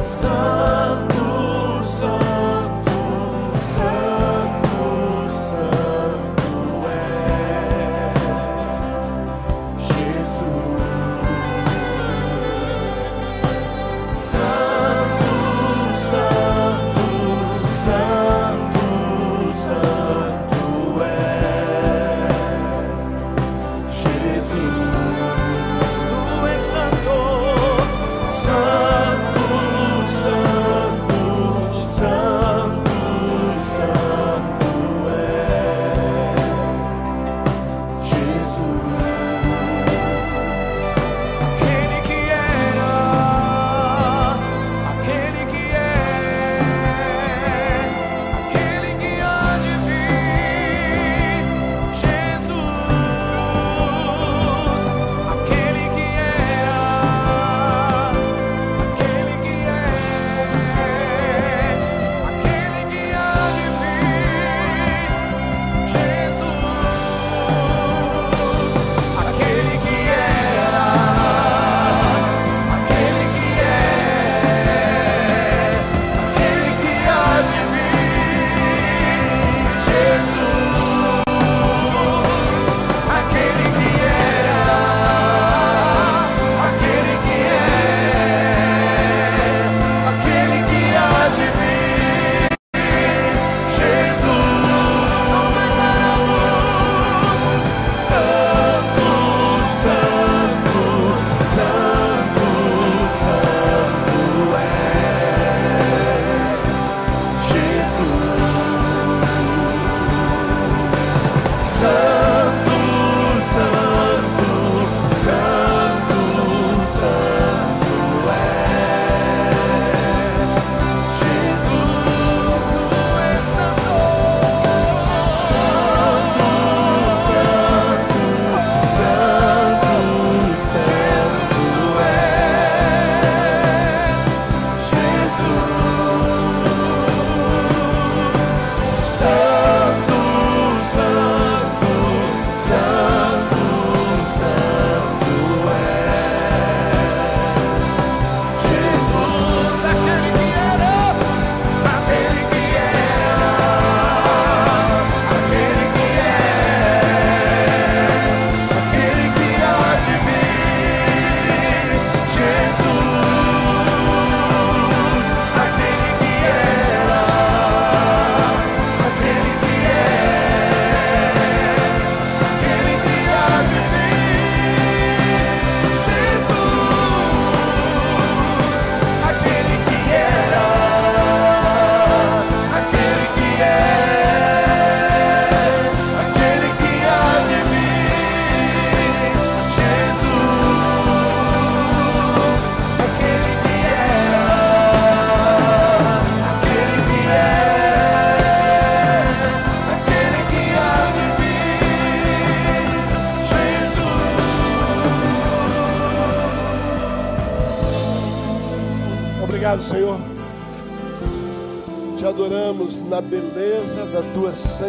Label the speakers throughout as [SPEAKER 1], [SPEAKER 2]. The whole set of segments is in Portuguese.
[SPEAKER 1] So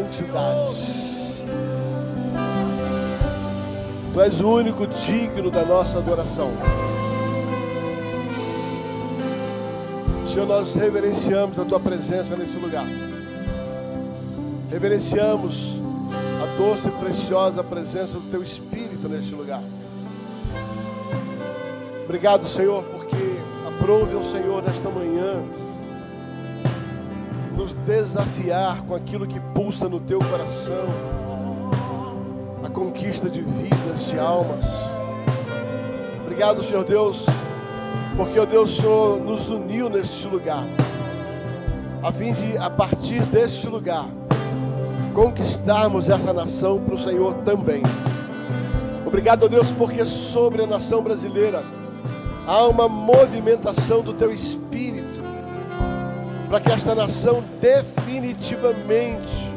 [SPEAKER 1] santidade. Tu és o único digno da nossa adoração. Senhor, nós reverenciamos a tua presença nesse lugar. Reverenciamos a doce e preciosa presença do teu Espírito neste lugar. Obrigado, Senhor, porque aprove ao Senhor nesta manhã nos desafiar com aquilo que pulsa no teu coração, a conquista de vidas, de almas. Obrigado, Senhor Deus porque, ó Deus, o Senhor nos uniu neste lugar, a fim de, a partir deste lugar, conquistarmos essa nação para o Senhor também. Obrigado, Deus, porque sobre a nação brasileira há uma movimentação do Teu Espírito, para que esta nação definitivamente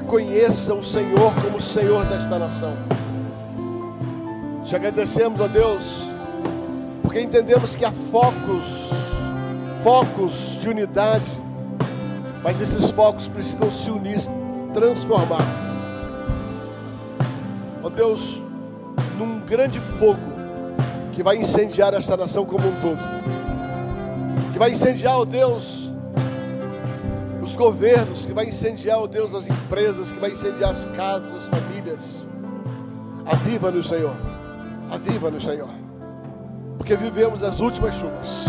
[SPEAKER 1] reconheça o Senhor como o Senhor desta nação. Te agradecemos, ó Deus porque entendemos que há focos, focos de unidade, mas esses focos precisam se unir, transformar. Ó Deus, num grande fogo que vai incendiar esta nação como um todo, que vai incendiar, ó Deus, governos, que vai incendiar, ó oh Deus, as empresas, que vai incendiar as casas, as famílias. Aviva-nos, Senhor. Aviva-nos, Senhor porque vivemos as últimas chuvas.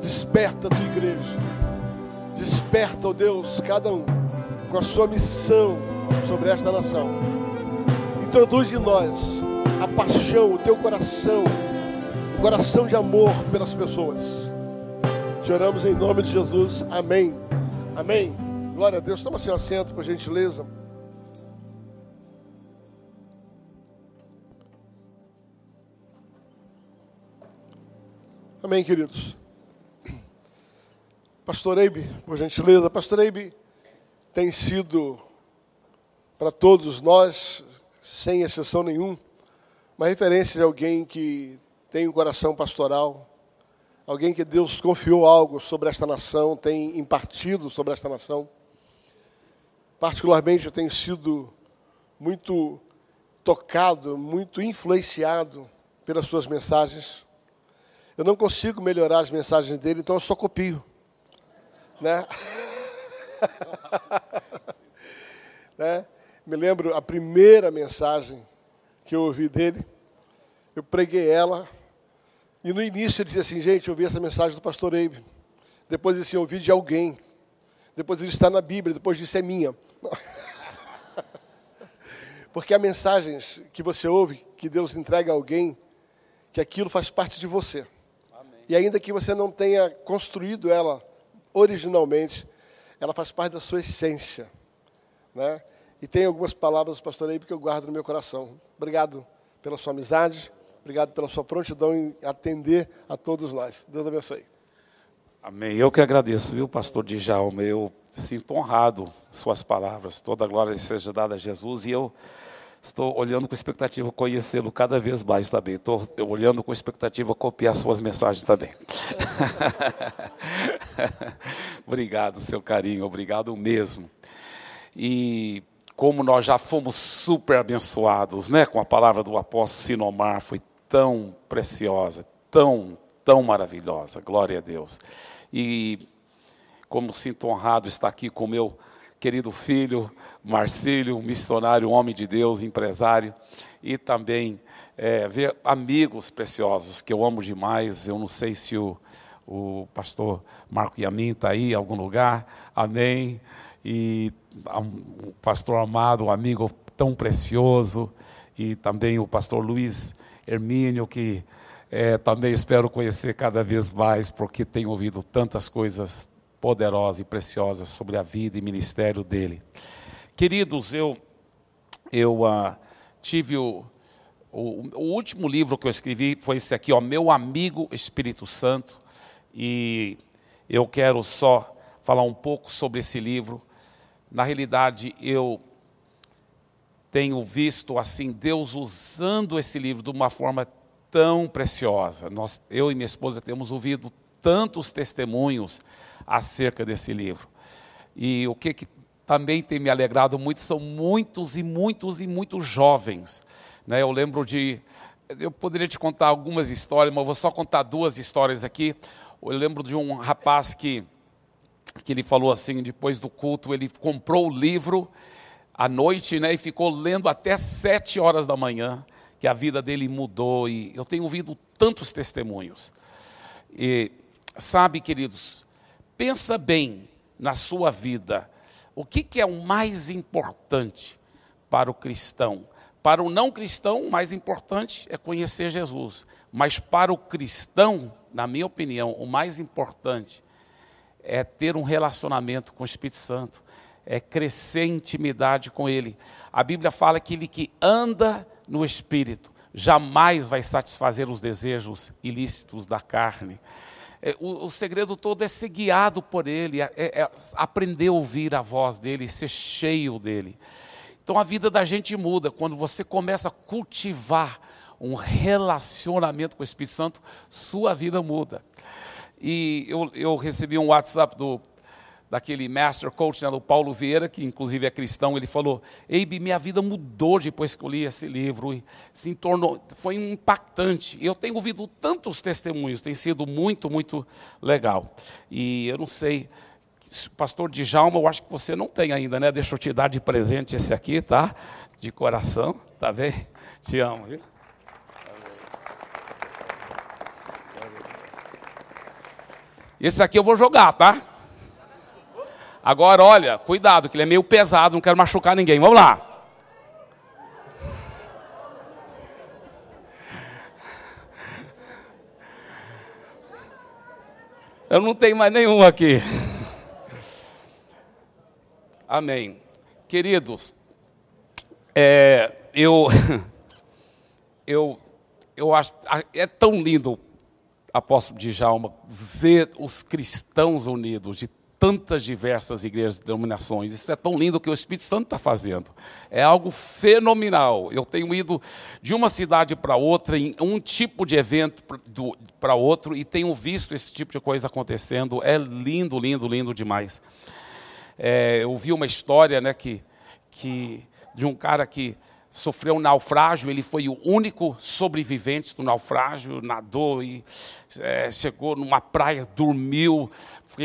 [SPEAKER 1] Desperta a tua igreja. Desperta, ó oh Deus, cada um com a sua missão sobre esta nação. Introduz em nós a paixão, o teu coração, o coração de amor pelas pessoas. Te oramos em nome de Jesus. Amém. Amém. Glória a Deus. Toma seu assento, por gentileza. Amém, queridos. Pastor Eibe, por gentileza, Pastor Eibe tem sido para todos nós, sem exceção nenhuma, uma referência de alguém que tem um coração pastoral, alguém que Deus confiou algo sobre esta nação, tem impartido sobre esta nação. Particularmente, eu tenho sido muito tocado, muito influenciado pelas suas mensagens. Eu não consigo melhorar as mensagens dele, então eu só copio. Né? né? Me lembro a primeira mensagem que eu ouvi dele, eu preguei ela, e no início ele dizia assim, gente, eu ouvi essa mensagem do pastor Eibe. Depois disse, eu ouvi de alguém. Depois ele está na Bíblia, depois disse é minha. Porque há mensagens que você ouve, que Deus entrega a alguém, que aquilo faz parte de você. E ainda que você não tenha construído ela originalmente, ela faz parte da sua essência. Né? E tem algumas palavras, pastor aí, que eu guardo no meu coração. Obrigado pela sua amizade, obrigado pela sua prontidão em atender a todos nós. Deus abençoe.
[SPEAKER 2] Amém. Eu que agradeço, viu, pastor Djalma? Eu sinto honrado suas palavras. Toda a glória seja dada a Jesus. E eu Estou olhando com expectativa conhecê-lo cada vez mais também. Estou olhando com expectativa copiar suas mensagens também. obrigado, seu carinho, obrigado mesmo. E como nós já fomos super abençoados, né, com a palavra do apóstolo Sinomar, foi tão preciosa, tão, tão maravilhosa. Glória a Deus. E como sinto honrado estar aqui com meu querido filho Marcílio, um missionário, um homem de Deus, empresário, e também é, ver amigos preciosos que eu amo demais. Eu não sei se o, o pastor Marco Yamin está aí em algum lugar, amém. E o pastor amado, um amigo tão precioso, e também o pastor Luiz Hermínio, que é, também espero conhecer cada vez mais, porque tenho ouvido tantas coisas poderosa e preciosa sobre a vida e ministério dele. Queridos, eu, eu uh, tive o, o, o, último livro que eu escrevi foi esse aqui, ó, Meu Amigo Espírito Santo, e eu quero só falar um pouco sobre esse livro. Na realidade, eu tenho visto assim Deus usando esse livro de uma forma tão preciosa. Nós, eu e minha esposa temos ouvido tantos testemunhos acerca desse livro. E o que, que também tem me alegrado muito são muitos e muitos e muitos jovens. Né? Eu lembro de. Eu poderia te contar algumas histórias, mas vou só contar duas histórias aqui. Eu lembro de um rapaz que, que ele falou assim, depois do culto, ele comprou o livro à noite né, e ficou lendo até sete horas da manhã, que a vida dele mudou. E eu tenho ouvido tantos testemunhos. E sabe, queridos, pensa bem na sua vida o que, que é o mais importante para o cristão? Para o não cristão, o mais importante é conhecer Jesus. Mas para o cristão, na minha opinião, o mais importante é ter um relacionamento com o Espírito Santo, é crescer em intimidade com Ele. A Bíblia fala que ele que anda no Espírito jamais vai satisfazer os desejos ilícitos da carne. É, o, o, segredo todo é ser guiado por Ele, é, é, aprender a ouvir a voz dEle, ser cheio dEle. Então a vida da gente muda quando você começa a cultivar um relacionamento com o Espírito Santo, sua vida muda. E eu, eu recebi um WhatsApp do daquele master coach, né, do Paulo Vieira, que inclusive é cristão, ele falou: Eibe, minha vida mudou depois que eu li esse livro, e se tornou, foi impactante. Eu tenho ouvido tantos testemunhos, tem sido muito, muito legal. E eu não sei, pastor Djalma, eu acho que você não tem ainda, né? Deixa eu te dar de presente esse aqui, tá? De coração, tá bem? Te amo, viu? Esse aqui eu vou jogar, tá? Agora, olha, cuidado, que ele é meio pesado, não quero machucar ninguém. Vamos lá. Eu não tenho mais nenhum aqui. Amém. Queridos, é, eu, eu, eu acho, é tão lindo, apóstolo Djalma, ver os cristãos unidos de tantas diversas igrejas e denominações. Isso é tão lindo que o Espírito Santo está fazendo. É algo fenomenal. Eu tenho ido de uma cidade para outra, em um tipo de evento para outro, e tenho visto esse tipo de coisa acontecendo. É lindo, lindo, lindo demais. É, eu vi uma história né, que, que, de um cara que sofreu um naufrágio, ele foi o único sobrevivente do naufrágio, nadou e é, chegou numa praia, dormiu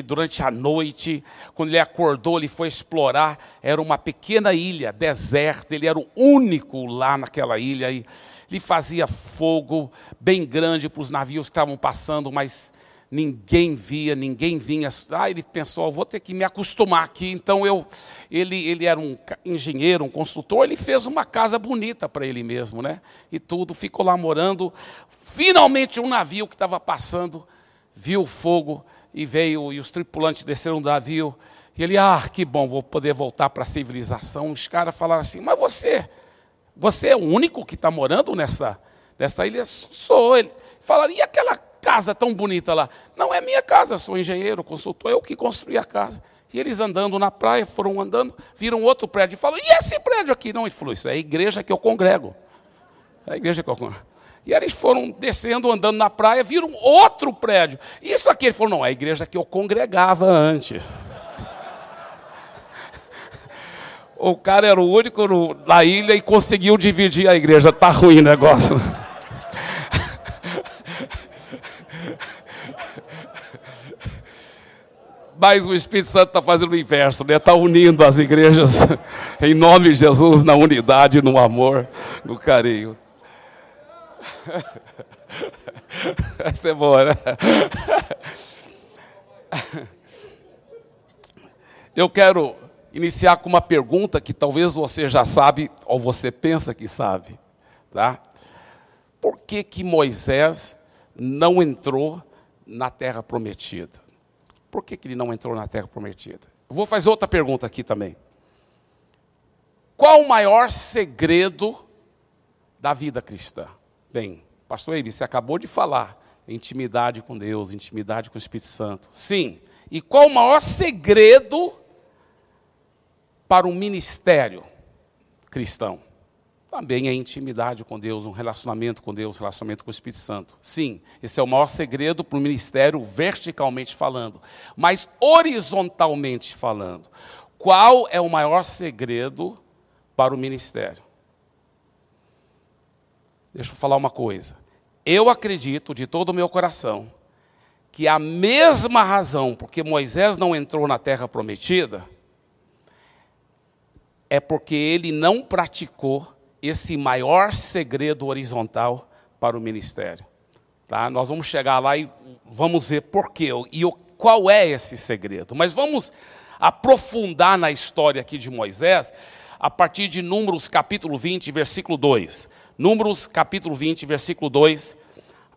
[SPEAKER 2] durante a noite. Quando ele acordou, ele foi explorar, era uma pequena ilha, deserta, ele era o único lá naquela ilha e ele fazia fogo bem grande para os navios que estavam passando, mas ninguém via, ninguém vinha. Ah, ele pensou, vou ter que me acostumar aqui. Então eu, ele, ele era um engenheiro, um construtor, ele fez uma casa bonita para ele mesmo, né? E tudo, ficou lá morando. Finalmente um navio que estava passando viu o fogo e veio e os tripulantes desceram do navio. E ele, ah, que bom, vou poder voltar para a civilização. Os caras falaram assim, mas você, você é o único que está morando nessa, nessa ilha? Sou ele. Falaram, e aquela casa tão bonita lá. Não é minha casa, sou engenheiro, consultor, eu que construí a casa. E eles andando na praia, foram andando, viram outro prédio e falaram: e esse prédio aqui? Não, ele isso é a igreja que eu congrego. É a igreja que eu congrego. E eles foram descendo, andando na praia, viram outro prédio. Isso aqui, ele falou: não, é a igreja que eu congregava antes. O cara era o único na ilha e conseguiu dividir a igreja. Tá ruim o negócio. Mas o Espírito Santo está fazendo o inverso, né? Está unindo as igrejas em nome de Jesus, na unidade, no amor, no carinho. Essa é boa, né? Eu quero iniciar com uma pergunta que talvez você já sabe ou você pensa que sabe, tá? Por que que Moisés não entrou na terra prometida? Por que, que ele não entrou na terra prometida? Eu vou fazer outra pergunta aqui também. Qual o maior segredo da vida cristã? Bem, pastor Eibe, você acabou de falar intimidade com Deus, intimidade com o Espírito Santo. Sim. E qual o maior segredo para um ministério cristão? Também é intimidade com Deus, um relacionamento com Deus, um relacionamento com o Espírito Santo. Sim, esse é o maior segredo para o ministério verticalmente falando, mas horizontalmente falando. Qual é o maior segredo para o ministério? Deixa eu falar uma coisa. Eu acredito de todo o meu coração que a mesma razão porque Moisés não entrou na terra prometida é porque ele não praticou esse maior segredo horizontal para o ministério. Tá? Nós vamos chegar lá e vamos ver por quê e qual é esse segredo. Mas vamos aprofundar na história aqui de Moisés a partir de Números capítulo 20, versículo 2. Números capítulo 20, versículo 2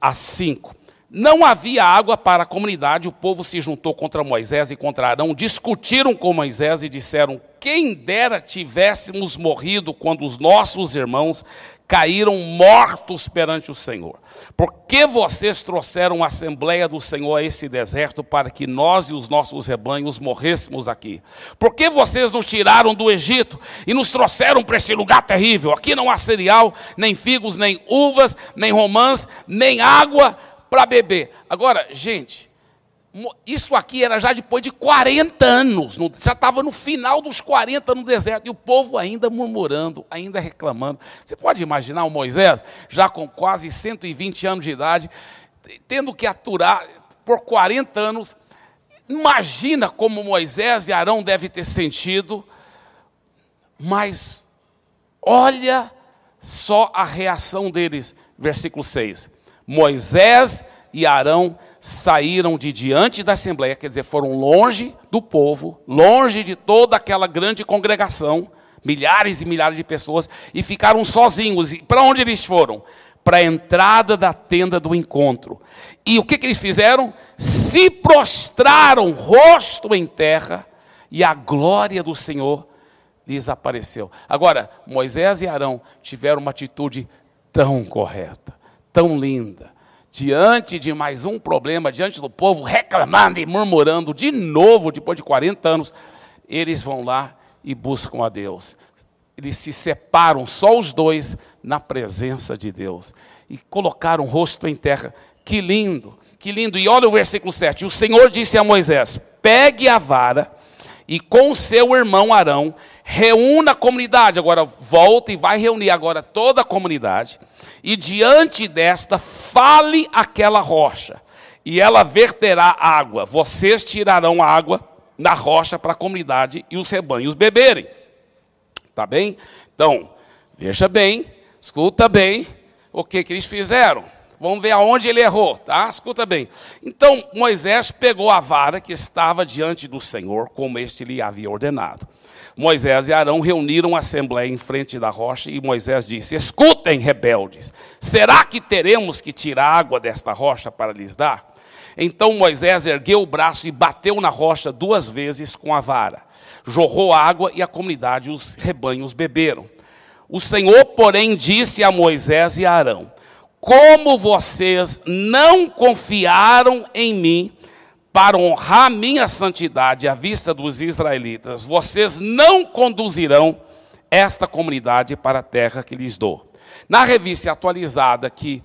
[SPEAKER 2] a 5. Não havia água para a comunidade, o povo se juntou contra Moisés e contra Arão, discutiram com Moisés e disseram: Quem dera tivéssemos morrido quando os nossos irmãos caíram mortos perante o Senhor. Por que vocês trouxeram a Assembleia do Senhor a esse deserto para que nós e os nossos rebanhos morrêssemos aqui? Por que vocês nos tiraram do Egito e nos trouxeram para esse lugar terrível? Aqui não há cereal, nem figos, nem uvas, nem romãs, nem água para beber. Agora, gente, isso aqui era já depois de 40 anos, já estava no final dos 40 no deserto, e o povo ainda murmurando, ainda reclamando. Você pode imaginar o Moisés, já com quase 120 anos de idade, tendo que aturar por 40 anos. Imagina como Moisés e Arão devem ter sentido, mas olha só a reação deles, versículo 6. Moisés e Arão saíram de diante da assembleia, quer dizer, foram longe do povo, longe de toda aquela grande congregação, milhares e milhares de pessoas, e ficaram sozinhos. E para onde eles foram? Para a entrada da tenda do encontro. E o que, que eles fizeram? Se prostraram, rosto em terra, e a glória do Senhor lhes apareceu. Agora, Moisés e Arão tiveram uma atitude tão correta tão linda, diante de mais um problema, diante do povo reclamando e murmurando de novo, depois de 40 anos, eles vão lá e buscam a Deus. Eles se separam, só os dois, na presença de Deus. E colocaram o rosto em terra. Que lindo, que lindo. E olha o versículo 7. O Senhor disse a Moisés: Pegue a vara e com seu irmão Arão, reúna a comunidade. Agora volta e vai reunir agora toda a comunidade e diante desta fale aquela rocha, e ela verterá água. Vocês tirarão água da rocha para a comunidade e os rebanhos beberem. Tá bem? Então, veja bem, escuta bem o que, que eles fizeram. Vamos ver aonde ele errou, tá? Escuta bem. Então, Moisés pegou a vara que estava diante do Senhor, como este lhe havia ordenado. Moisés e Arão reuniram a assembleia em frente da rocha e Moisés disse: Escutem, rebeldes, será que teremos que tirar água desta rocha para lhes dar? Então Moisés ergueu o braço e bateu na rocha duas vezes com a vara. Jorrou água e a comunidade os rebanhos beberam. O Senhor, porém, disse a Moisés e a Arão: Como vocês não confiaram em mim, para honrar minha santidade à vista dos israelitas, vocês não conduzirão esta comunidade para a terra que lhes dou. Na revista atualizada, que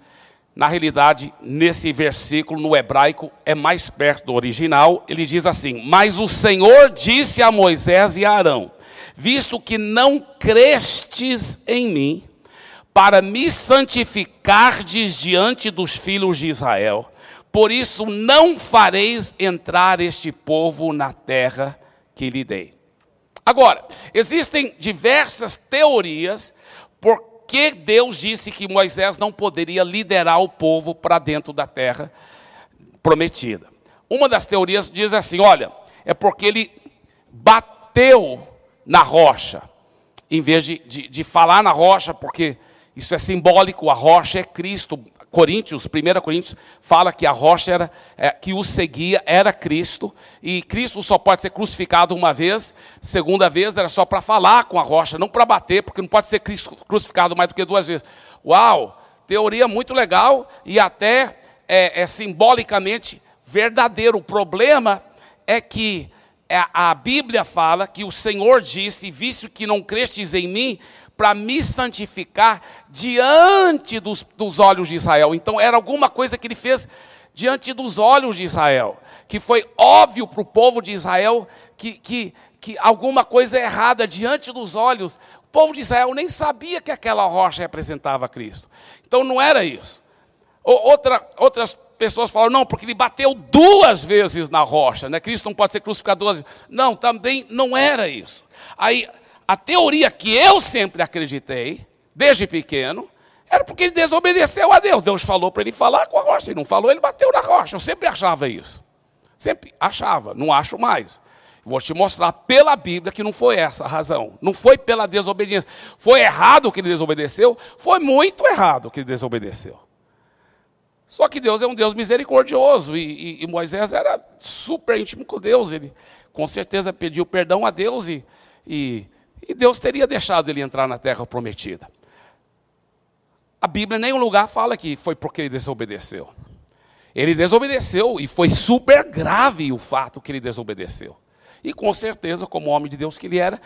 [SPEAKER 2] na realidade, nesse versículo, no hebraico, é mais perto do original, ele diz assim: Mas o Senhor disse a Moisés e a Arão: Visto que não crestes em mim, para me santificardes diante dos filhos de Israel, por isso não fareis entrar este povo na terra que lhe dei. Agora, existem diversas teorias por que Deus disse que Moisés não poderia liderar o povo para dentro da terra prometida. Uma das teorias diz assim: olha, é porque ele bateu na rocha, em vez de, de, de falar na rocha, porque isso é simbólico, a rocha é Cristo, Coríntios, 1 Coríntios, fala que a rocha era, é, que o seguia era Cristo, e Cristo só pode ser crucificado uma vez, segunda vez era só para falar com a rocha, não para bater, porque não pode ser crucificado mais do que duas vezes. Uau, teoria muito legal e até é, é simbolicamente verdadeiro. O problema é que é, a Bíblia fala que o Senhor disse, visto que não crestes em mim, para me santificar diante dos, dos olhos de Israel. Então era alguma coisa que ele fez diante dos olhos de Israel, que foi óbvio para o povo de Israel que, que, que alguma coisa errada diante dos olhos. O povo de Israel nem sabia que aquela rocha representava Cristo. Então não era isso. Outra, outras pessoas falam, não, porque ele bateu duas vezes na rocha, né? Cristo não pode ser crucificado duas vezes. Não, também não era isso. Aí, a teoria que eu sempre acreditei, desde pequeno, era porque ele desobedeceu a Deus. Deus falou para ele falar com a rocha, ele não falou, ele bateu na rocha. Eu sempre achava isso. Sempre achava, não acho mais. Vou te mostrar pela Bíblia que não foi essa a razão. Não foi pela desobediência. Foi errado que ele desobedeceu? Foi muito errado que ele desobedeceu. Só que Deus é um Deus misericordioso e, e, e, Moisés era super íntimo com Deus. Ele com certeza pediu perdão a Deus e, e, e Deus teria deixado ele entrar na terra prometida. A Bíblia em nenhum lugar fala que foi porque ele desobedeceu. Ele desobedeceu e foi super grave o fato que ele desobedeceu. E com certeza, como homem de Deus que ele era,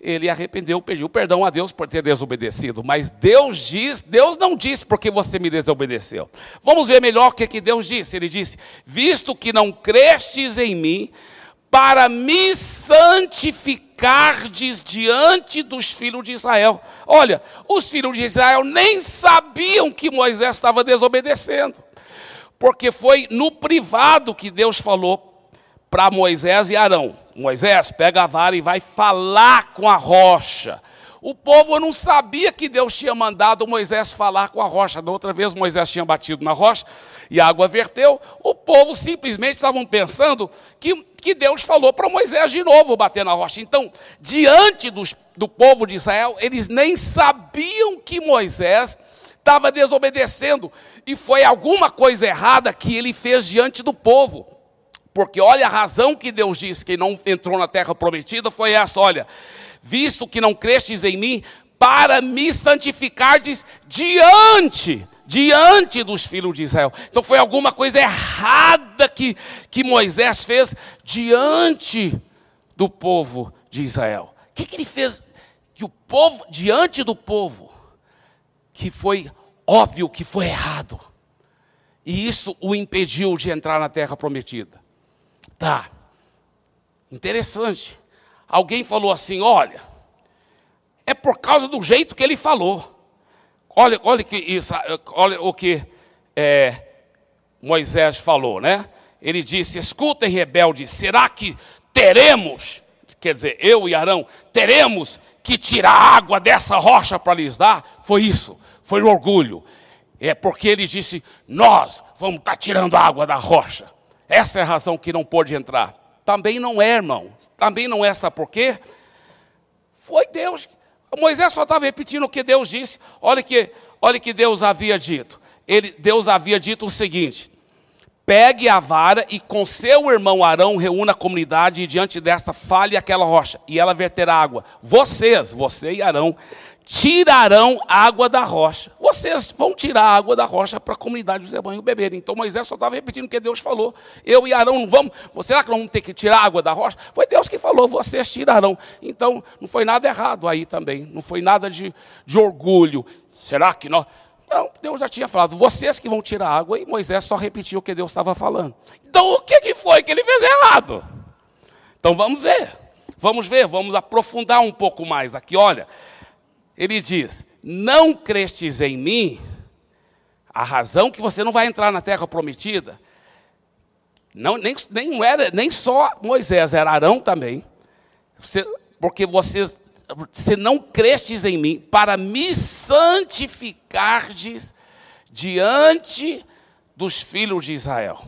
[SPEAKER 2] ele arrependeu, pediu perdão a Deus por ter desobedecido. Mas Deus diz, Deus não disse porque você me desobedeceu. Vamos ver melhor o que, que Deus disse. Ele disse: Visto que não crestes em mim, para me santificardes diante dos filhos de Israel. Olha, os filhos de Israel nem sabiam que Moisés estava desobedecendo, porque foi no privado que Deus falou para Moisés e Arão: Moisés, pega a vara e vai falar com a rocha. O povo não sabia que Deus tinha mandado Moisés falar com a rocha. Da outra vez Moisés tinha batido na rocha e a água verteu. O povo simplesmente estavam pensando que, que Deus falou para Moisés de novo bater na rocha. Então, diante dos, do povo de Israel, eles nem sabiam que Moisés estava desobedecendo. E foi alguma coisa errada que ele fez diante do povo. Porque olha a razão que Deus disse que não entrou na terra prometida foi essa: olha, visto que não crestes em mim, para me santificardes diante, diante dos filhos de Israel. Então foi alguma coisa errada que, que Moisés fez diante do povo de Israel. O que, que ele fez? Que o povo, diante do povo, que foi óbvio que foi errado. E isso o impediu de entrar na terra prometida. Tá. Interessante. Alguém falou assim: olha, é por causa do jeito que ele falou. Olha, olha, que isso, olha o que é, Moisés falou, né? Ele disse: escutem, rebeldes, será que teremos, quer dizer, eu e Arão, teremos que tirar água dessa rocha para lhes dar? Foi isso, foi o orgulho. É porque ele disse: nós vamos estar tá tirando água da rocha. Essa é a razão que não pôde entrar. Também não é, irmão. Também não é, sabe por quê? Foi Deus. Moisés só estava repetindo o que Deus disse. Olha que, olha que Deus havia dito. Ele, Deus havia dito o seguinte: pegue a vara e com seu irmão Arão reúna a comunidade e diante desta fale aquela rocha e ela verterá água. Vocês, você e Arão, tirarão água da rocha. Vocês vão tirar a água da rocha para a comunidade dos rebanhos beberem. Então Moisés só estava repetindo o que Deus falou. Eu e Arão não vamos. Será que vamos ter que tirar água da rocha? Foi Deus que falou, vocês tirarão. Então não foi nada errado aí também. Não foi nada de, de orgulho. Será que nós. Não, Deus já tinha falado, vocês que vão tirar água, e Moisés só repetiu o que Deus estava falando. Então o que, que foi que ele fez errado? Então vamos ver. Vamos ver, vamos aprofundar um pouco mais aqui. Olha, ele diz: Não crestes em mim, a razão que você não vai entrar na terra prometida, não, nem, nem, era, nem só Moisés, era Arão também, você, porque vocês você não crestes em mim para me santificardes diante dos filhos de Israel.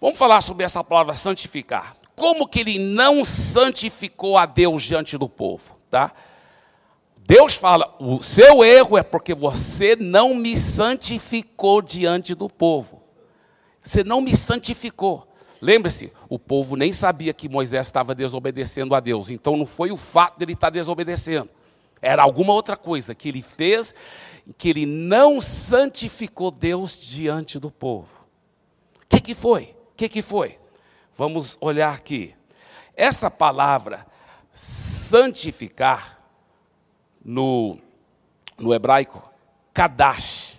[SPEAKER 2] Vamos falar sobre essa palavra santificar. Como que ele não santificou a Deus diante do povo, tá? Deus fala: o seu erro é porque você não me santificou diante do povo. Você não me santificou. Lembre-se, o povo nem sabia que Moisés estava desobedecendo a Deus. Então não foi o fato dele estar desobedecendo. Era alguma outra coisa que ele fez, que ele não santificou Deus diante do povo. O que, que foi? O que, que foi? Vamos olhar aqui. Essa palavra santificar no, no hebraico, kadash,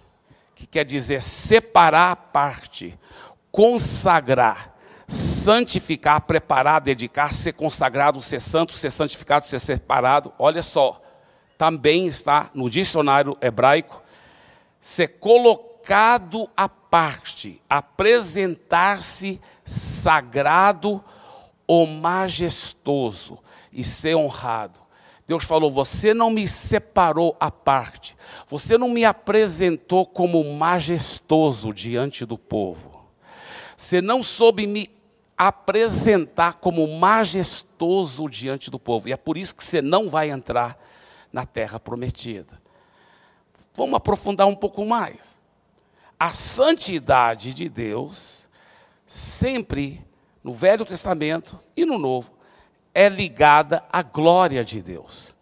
[SPEAKER 2] que quer dizer separar a parte, consagrar, santificar, preparar, dedicar, ser consagrado, ser santo, ser santificado, ser separado. Olha só, também está no dicionário hebraico, ser colocado à parte, apresentar-se sagrado ou majestoso e ser honrado. Deus falou: Você não me separou à parte, você não me apresentou como majestoso diante do povo, você não soube me apresentar como majestoso diante do povo, e é por isso que você não vai entrar na terra prometida. Vamos aprofundar um pouco mais. A santidade de Deus, sempre no Velho Testamento e no Novo, é ligada à glória de Deus.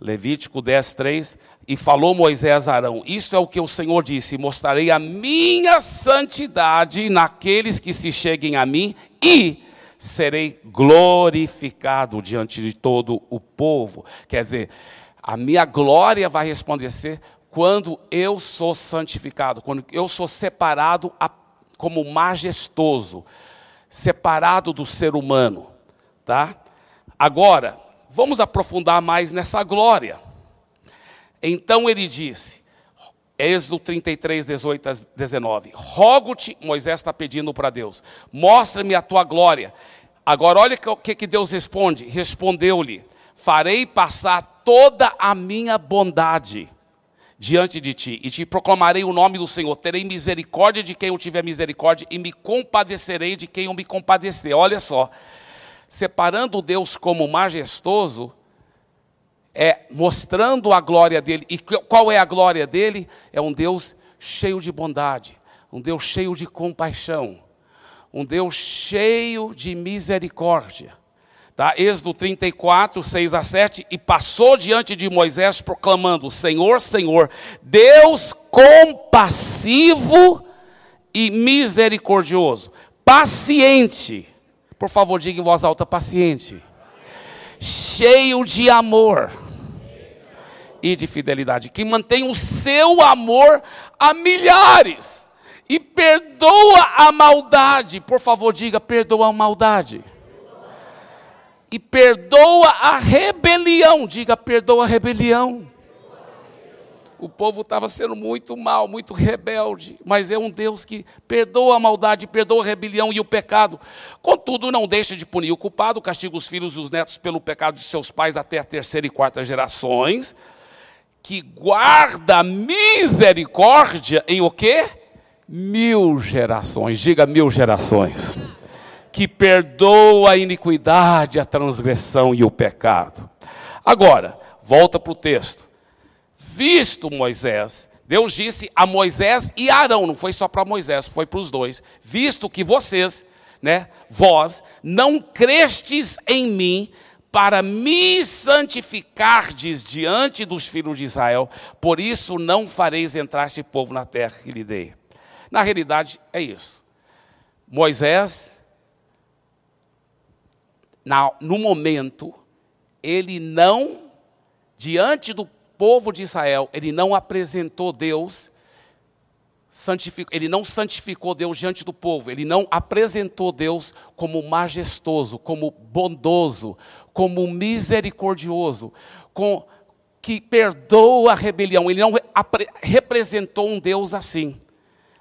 [SPEAKER 2] Levítico 10, 3, e falou Moisés a Arão: Isto é o que o Senhor disse: mostrarei a minha santidade naqueles que se cheguem a mim, e serei glorificado diante de todo o povo. Quer dizer, a minha glória vai resplandecer quando eu sou santificado, quando eu sou separado a, como majestoso, separado do ser humano, tá? Agora, vamos aprofundar mais nessa glória. Então ele disse, Êxodo 33, 18 a 19: Rogo-te, Moisés está pedindo para Deus, mostra-me a tua glória. Agora, olha o que, que Deus responde: respondeu-lhe, farei passar toda a minha bondade diante de ti, e te proclamarei o nome do Senhor. Terei misericórdia de quem eu tiver misericórdia, e me compadecerei de quem eu me compadecer. Olha só, separando Deus como majestoso, é mostrando a glória dele. E qual é a glória dele? É um Deus cheio de bondade, um Deus cheio de compaixão, um Deus cheio de misericórdia. Tá? Êxodo 34, 6 a 7, e passou diante de Moisés proclamando: Senhor, Senhor, Deus compassivo e misericordioso, paciente por favor, diga em voz alta, paciente. Cheio de amor e de fidelidade, que mantém o seu amor a milhares e perdoa a maldade. Por favor, diga: perdoa a maldade. E perdoa a rebelião. Diga: perdoa a rebelião o povo estava sendo muito mal, muito rebelde, mas é um Deus que perdoa a maldade, perdoa a rebelião e o pecado. Contudo, não deixa de punir o culpado, castiga os filhos e os netos pelo pecado de seus pais até a terceira e quarta gerações, que guarda misericórdia em o quê? Mil gerações, diga mil gerações. Que perdoa a iniquidade, a transgressão e o pecado. Agora, volta para o texto visto Moisés, Deus disse a Moisés e Arão, não foi só para Moisés, foi para os dois, visto que vocês, né, vós, não crestes em mim para me santificardes diante dos filhos de Israel, por isso não fareis entrar este povo na terra que lhe dei. Na realidade, é isso. Moisés, no momento, ele não, diante do povo de Israel, ele não apresentou Deus, ele não santificou Deus diante do povo, ele não apresentou Deus como majestoso, como bondoso, como misericordioso, com, que perdoa a rebelião, ele não representou um Deus assim.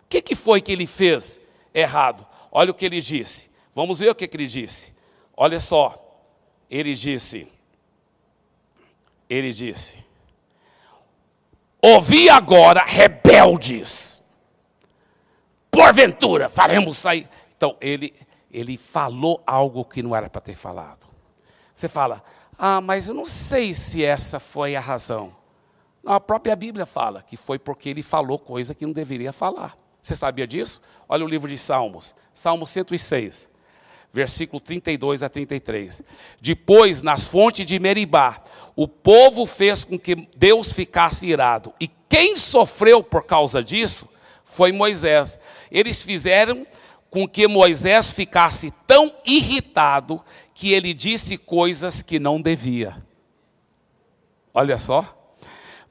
[SPEAKER 2] O que, que foi que ele fez errado? Olha o que ele disse. Vamos ver o que, que ele disse. Olha só, ele disse, ele disse, Ouvi agora, rebeldes. Porventura, faremos sair. Então, ele, ele falou algo que não era para ter falado. Você fala, ah, mas eu não sei se essa foi a razão. A própria Bíblia fala que foi porque ele falou coisa que não deveria falar. Você sabia disso? Olha o livro de Salmos, Salmo 106 versículo 32 a 33. Depois, nas fontes de Meribá, o povo fez com que Deus ficasse irado. E quem sofreu por causa disso foi Moisés. Eles fizeram com que Moisés ficasse tão irritado que ele disse coisas que não devia. Olha só.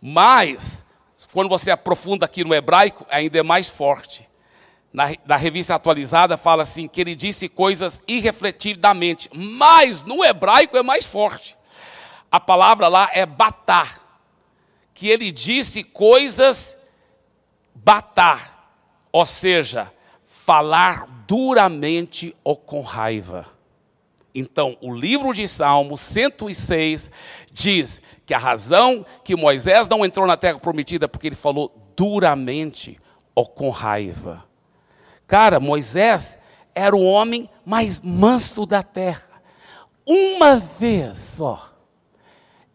[SPEAKER 2] Mas, quando você aprofunda aqui no hebraico, ainda é mais forte. Na, na revista atualizada fala assim: que ele disse coisas irrefletidamente. Mas no hebraico é mais forte. A palavra lá é batar. Que ele disse coisas batar. Ou seja, falar duramente ou com raiva. Então, o livro de Salmos 106 diz que a razão que Moisés não entrou na terra prometida é porque ele falou duramente ou com raiva. Cara, Moisés era o homem mais manso da terra. Uma vez só,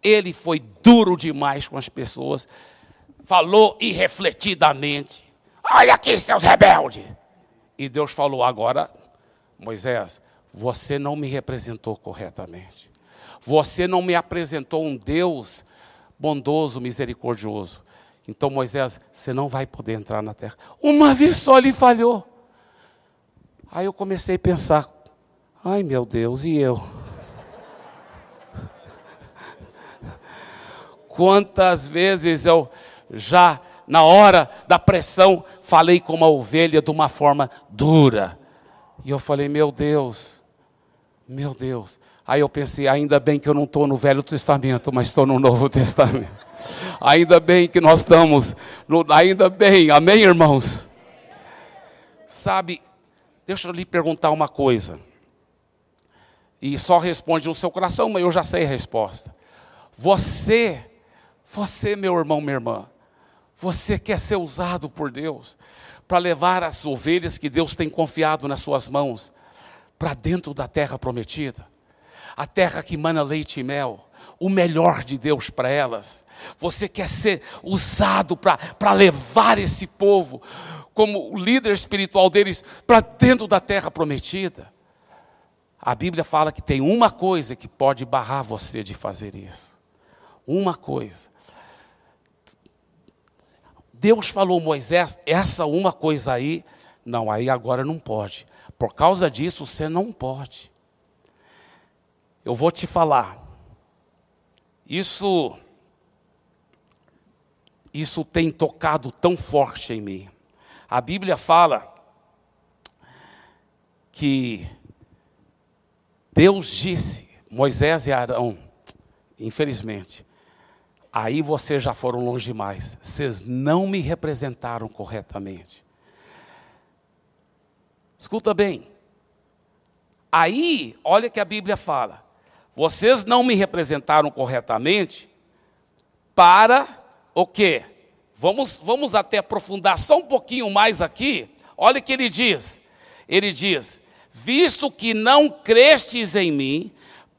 [SPEAKER 2] ele foi duro demais com as pessoas, falou irrefletidamente: Olha aqui, seus rebeldes. E Deus falou: Agora, Moisés, você não me representou corretamente. Você não me apresentou um Deus bondoso, misericordioso. Então, Moisés, você não vai poder entrar na terra. Uma vez só ele falhou. Aí eu comecei a pensar: ai meu Deus, e eu? Quantas vezes eu já, na hora da pressão, falei com uma ovelha de uma forma dura. E eu falei: meu Deus, meu Deus. Aí eu pensei, ainda bem que eu não estou no Velho Testamento, mas estou no Novo Testamento. Ainda bem que nós estamos, no, ainda bem, amém, irmãos? Sabe, deixa eu lhe perguntar uma coisa. E só responde no seu coração, mas eu já sei a resposta. Você, você, meu irmão, minha irmã, você quer ser usado por Deus para levar as ovelhas que Deus tem confiado nas suas mãos para dentro da terra prometida, a terra que mana leite e mel, o melhor de Deus para elas. Você quer ser usado para levar esse povo, como o líder espiritual deles, para dentro da terra prometida. A Bíblia fala que tem uma coisa que pode barrar você de fazer isso. Uma coisa. Deus falou Moisés, essa uma coisa aí, não, aí agora não pode. Por causa disso, você não pode. Eu vou te falar. Isso isso tem tocado tão forte em mim. A Bíblia fala que Deus disse, Moisés e Arão, infelizmente, aí vocês já foram longe demais, vocês não me representaram corretamente. Escuta bem. Aí, olha que a Bíblia fala: vocês não me representaram corretamente para o quê? Vamos, vamos até aprofundar só um pouquinho mais aqui. Olha o que ele diz. Ele diz: visto que não crestes em mim,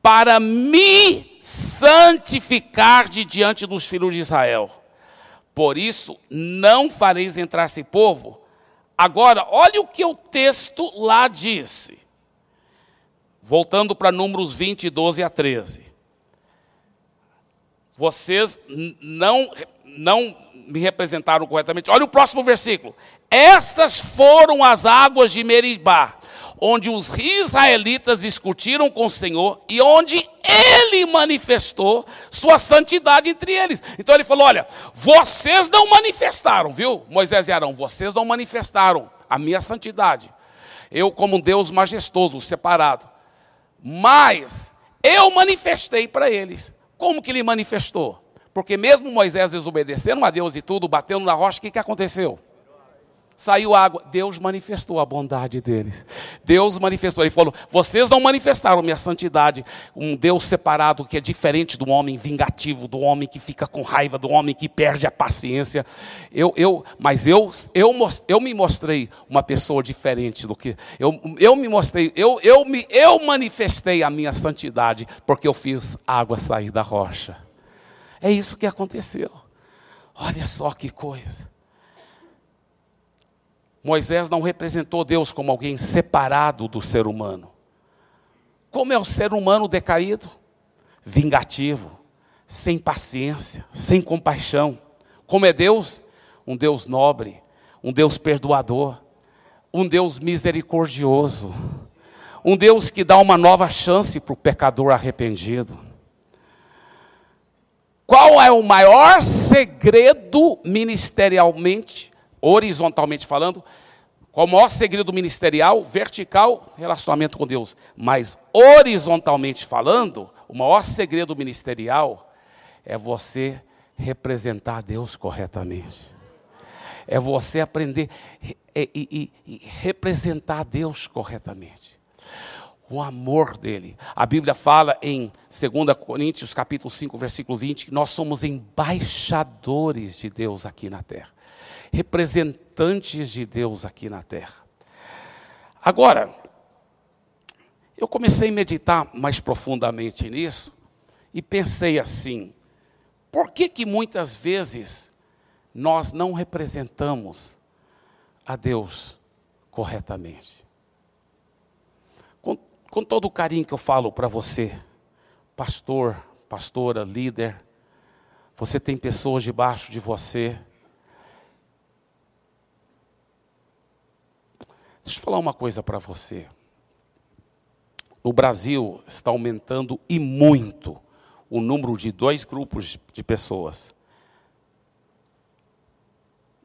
[SPEAKER 2] para me santificar de diante dos filhos de Israel. Por isso, não fareis entrar esse povo Agora, olha o que o texto lá disse. Voltando para números 20, 12 a 13. Vocês não, não me representaram corretamente. Olha o próximo versículo. Essas foram as águas de Meribá, onde os israelitas discutiram com o Senhor e onde ele manifestou sua santidade entre eles. Então ele falou: Olha, vocês não manifestaram, viu, Moisés e Arão, vocês não manifestaram a minha santidade. Eu, como Deus majestoso, separado. Mas eu manifestei para eles. Como que ele manifestou? Porque mesmo Moisés desobedecendo a Deus e tudo, batendo na rocha, o que, que aconteceu? saiu água. Deus manifestou a bondade deles. Deus manifestou. Ele falou: Vocês não manifestaram minha santidade. Um Deus separado que é diferente do homem vingativo, do homem que fica com raiva, do homem que perde a paciência. Eu, eu, mas eu, eu, eu me mostrei uma pessoa diferente do que. Eu, eu me mostrei, eu, eu, me, eu manifestei a minha santidade, porque eu fiz água sair da rocha. É isso que aconteceu. Olha só que coisa. Moisés não representou Deus como alguém separado do ser humano. Como é o ser humano decaído? Vingativo, sem paciência, sem compaixão. Como é Deus? Um Deus nobre, um Deus perdoador, um Deus misericordioso, um Deus que dá uma nova chance para o pecador arrependido. Qual é o maior segredo ministerialmente, horizontalmente falando? Qual o maior segredo ministerial? Vertical, relacionamento com Deus. Mas horizontalmente falando, o maior segredo ministerial é você representar Deus corretamente. É você aprender e, e, e representar Deus corretamente o amor dele. A Bíblia fala em 2 Coríntios, capítulo 5, versículo 20, que nós somos embaixadores de Deus aqui na terra, representantes de Deus aqui na terra. Agora, eu comecei a meditar mais profundamente nisso e pensei assim: por que que muitas vezes nós não representamos a Deus corretamente? Com todo o carinho que eu falo para você, pastor, pastora, líder, você tem pessoas debaixo de você. Deixa eu falar uma coisa para você. O Brasil está aumentando e muito o número de dois grupos de pessoas.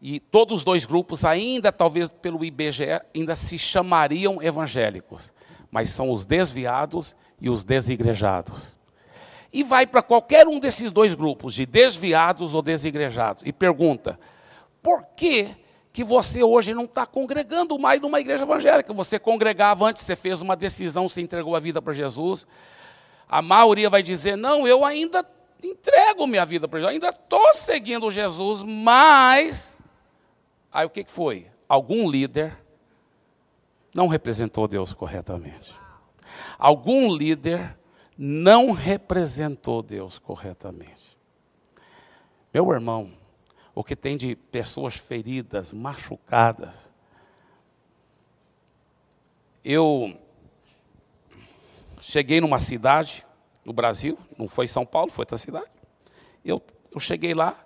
[SPEAKER 2] E todos os dois grupos, ainda talvez pelo IBGE, ainda se chamariam evangélicos mas são os desviados e os desigrejados. E vai para qualquer um desses dois grupos, de desviados ou desigrejados, e pergunta: por que, que você hoje não está congregando mais numa igreja evangélica? Você congregava antes, você fez uma decisão, você entregou a vida para Jesus. A maioria vai dizer: não, eu ainda entrego minha vida para Jesus, ainda estou seguindo Jesus, mas. Aí o que foi? Algum líder não representou Deus corretamente. Algum líder não representou Deus corretamente. Meu irmão, o que tem de pessoas feridas, machucadas. Eu cheguei numa cidade no Brasil, não foi São Paulo, foi outra cidade. Eu, eu cheguei lá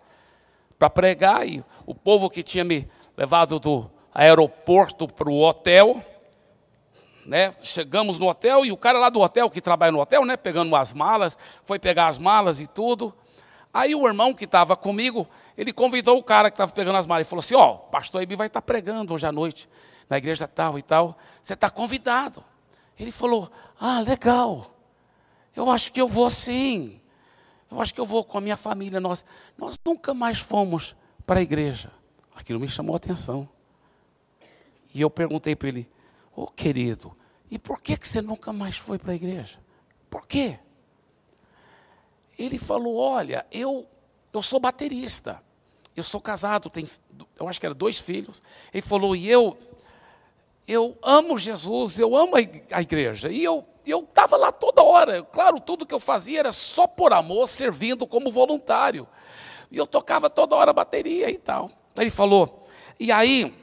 [SPEAKER 2] para pregar e o povo que tinha me levado do aeroporto para o hotel, né? Chegamos no hotel e o cara lá do hotel, que trabalha no hotel, né? Pegando as malas, foi pegar as malas e tudo. Aí o irmão que estava comigo, ele convidou o cara que estava pegando as malas e falou assim: Ó, oh, pastor Ibi vai estar tá pregando hoje à noite, na igreja tal e tal. Você está convidado. Ele falou: Ah, legal. Eu acho que eu vou sim. Eu acho que eu vou com a minha família. Nós, nós nunca mais fomos para a igreja. Aquilo me chamou a atenção. E eu perguntei para ele: oh, querido, e por que, que você nunca mais foi para a igreja? Por quê? Ele falou: Olha, eu, eu sou baterista, eu sou casado, tenho, eu acho que era dois filhos. Ele falou: E eu, eu amo Jesus, eu amo a igreja. E eu eu estava lá toda hora. Claro, tudo que eu fazia era só por amor, servindo como voluntário. E eu tocava toda hora bateria e tal. Ele falou: E aí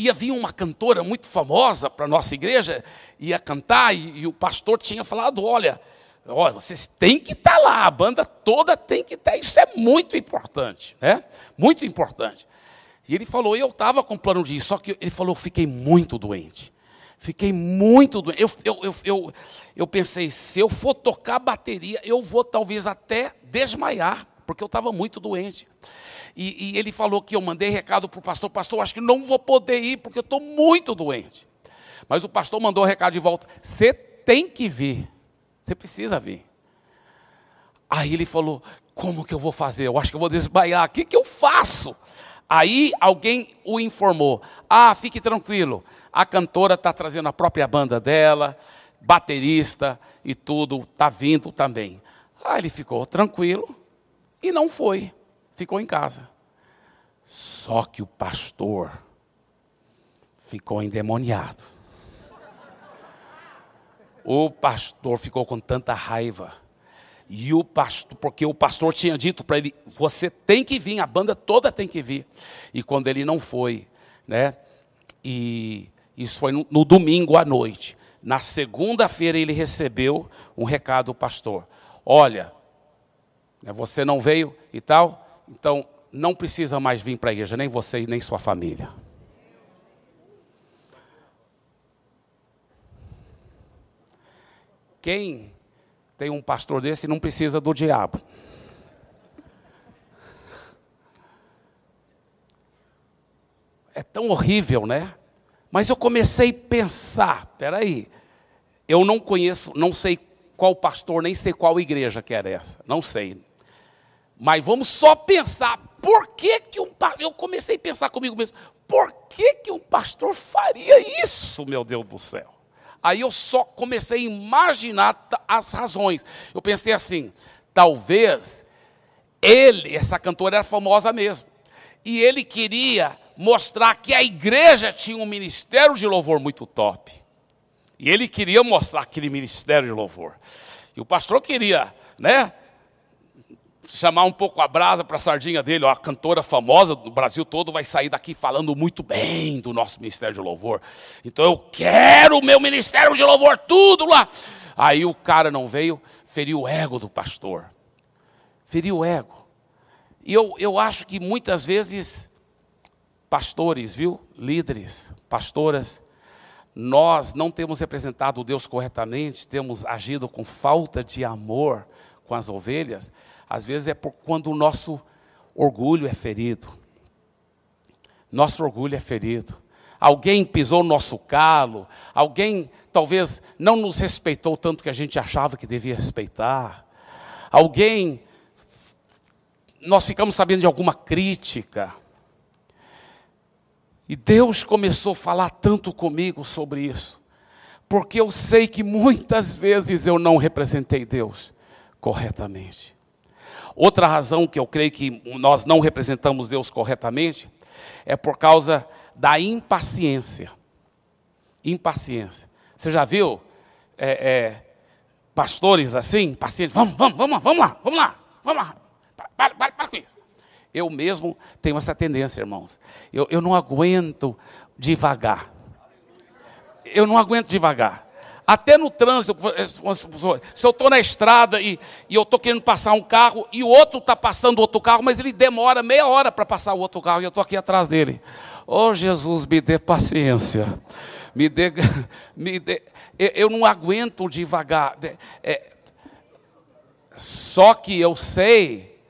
[SPEAKER 2] ia vir uma cantora muito famosa para a nossa igreja, ia cantar, e, e, o pastor tinha falado: olha, olha, vocês têm que estar tá lá, a banda toda tem que estar. Tá, isso é muito importante, né? Muito importante. E ele falou, eu estava com plano de ir, só que ele falou, eu fiquei muito doente. Fiquei muito doente. Eu, eu, eu, eu, eu pensei, se eu for tocar bateria, eu vou talvez até desmaiar, porque eu estava muito doente. E, e ele falou que eu mandei recado para o pastor, pastor, acho que não vou poder ir porque eu estou muito doente. Mas o pastor mandou o recado de volta, você tem que vir, você precisa vir. Aí ele falou, como que eu vou fazer? Eu acho que eu vou desmaiar, o que, que eu faço? Aí alguém o informou, ah, fique tranquilo, a cantora está trazendo a própria banda dela, baterista e tudo, está vindo também. Aí ele ficou tranquilo e não foi ficou em casa. Só que o pastor ficou endemoniado. O pastor ficou com tanta raiva. E o pastor, porque o pastor tinha dito para ele: você tem que vir, a banda toda tem que vir. E quando ele não foi, né? E isso foi no, no domingo à noite. Na segunda-feira ele recebeu um recado do pastor: Olha, né? Você não veio e tal, então não precisa mais vir para a igreja, nem você nem sua família. Quem tem um pastor desse não precisa do diabo. É tão horrível, né? Mas eu comecei a pensar, peraí, eu não conheço, não sei qual pastor, nem sei qual igreja que era essa, não sei. Mas vamos só pensar, por que que um eu comecei a pensar comigo mesmo, por que que um pastor faria isso, meu Deus do céu? Aí eu só comecei a imaginar as razões. Eu pensei assim, talvez ele, essa cantora era famosa mesmo, e ele queria mostrar que a igreja tinha um ministério de louvor muito top. E ele queria mostrar aquele ministério de louvor. E o pastor queria, né? Chamar um pouco a brasa para a sardinha dele, ó, a cantora famosa do Brasil todo vai sair daqui falando muito bem do nosso ministério de louvor. Então eu quero o meu ministério de louvor, tudo lá. Aí o cara não veio, feriu o ego do pastor. Feriu o ego. E eu, eu acho que muitas vezes pastores, viu? Líderes, pastoras, nós não temos representado Deus corretamente, temos agido com falta de amor com as ovelhas, às vezes é por quando o nosso orgulho é ferido. Nosso orgulho é ferido. Alguém pisou no nosso calo, alguém talvez não nos respeitou tanto que a gente achava que devia respeitar. Alguém nós ficamos sabendo de alguma crítica. E Deus começou a falar tanto comigo sobre isso, porque eu sei que muitas vezes eu não representei Deus corretamente. Outra razão que eu creio que nós não representamos Deus corretamente é por causa da impaciência. Impaciência. Você já viu é, é, pastores assim, pacientes? Vamos, vamos, vamos, vamos lá, vamos lá, vamos lá. Para, para, para com isso. Eu mesmo tenho essa tendência, irmãos. Eu, eu não aguento devagar. Eu não aguento devagar. Até no trânsito, se eu estou na estrada e, e eu estou querendo passar um carro e o outro está passando outro carro, mas ele demora meia hora para passar o outro carro e eu estou aqui atrás dele. Oh Jesus, me dê paciência. Me dê. Me dê eu não aguento devagar. É, só que eu sei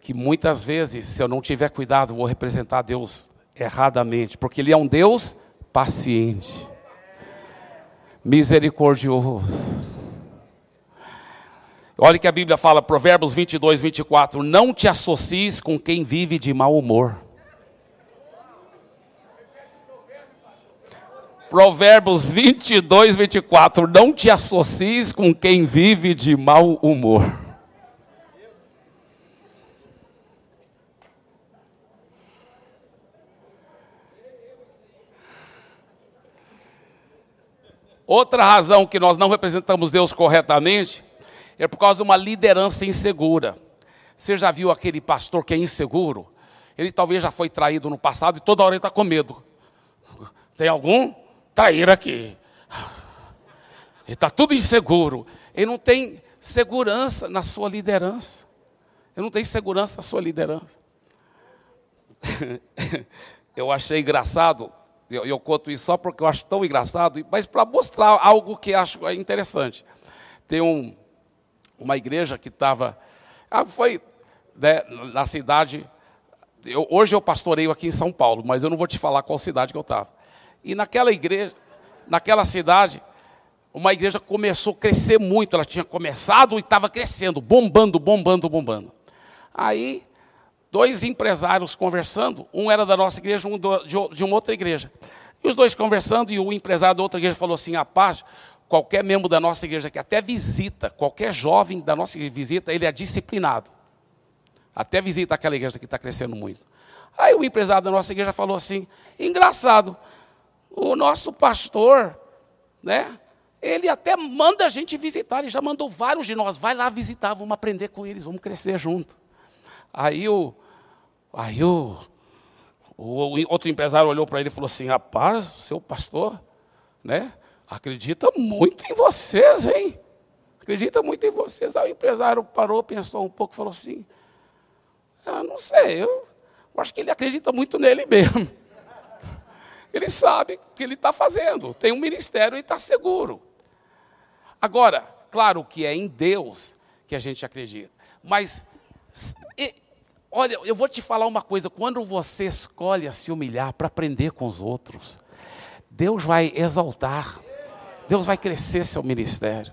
[SPEAKER 2] que muitas vezes, se eu não tiver cuidado, vou representar Deus erradamente, porque Ele é um Deus paciente, misericordioso. Olha que a Bíblia fala, Provérbios 22, 24: Não te associes com quem vive de mau humor. Provérbios 22, 24: Não te associes com quem vive de mau humor. Outra razão que nós não representamos Deus corretamente é por causa de uma liderança insegura. Você já viu aquele pastor que é inseguro? Ele talvez já foi traído no passado e toda hora ele está com medo. Tem algum traíra aqui? Ele está tudo inseguro. Ele não tem segurança na sua liderança. Ele não tem segurança na sua liderança. Eu achei engraçado eu, eu conto isso só porque eu acho tão engraçado, mas para mostrar algo que acho interessante. Tem um, uma igreja que estava. Ah, foi né, na cidade. Eu, hoje eu pastoreio aqui em São Paulo, mas eu não vou te falar qual cidade que eu estava. E naquela igreja, naquela cidade, uma igreja começou a crescer muito. Ela tinha começado e estava crescendo, bombando, bombando, bombando. Aí dois empresários conversando, um era da nossa igreja, um de uma outra igreja. E os dois conversando, e o empresário da outra igreja falou assim: a paz, qualquer membro da nossa igreja que até visita, qualquer jovem da nossa igreja visita, ele é disciplinado. Até visita aquela igreja que está crescendo muito. Aí o empresário da nossa igreja falou assim: engraçado, o nosso pastor, né? Ele até manda a gente visitar, ele já mandou vários de nós, vai lá visitar, vamos aprender com eles, vamos crescer junto. Aí o, aí o, o outro empresário olhou para ele e falou assim: rapaz, seu pastor, né? Acredita muito em vocês, hein? Acredita muito em vocês. Aí o empresário parou, pensou um pouco e falou assim: ah, não sei, eu, eu acho que ele acredita muito nele mesmo. Ele sabe o que ele está fazendo, tem um ministério e está seguro. Agora, claro que é em Deus que a gente acredita, mas Olha, eu vou te falar uma coisa: quando você escolhe a se humilhar para aprender com os outros, Deus vai exaltar, Deus vai crescer seu ministério.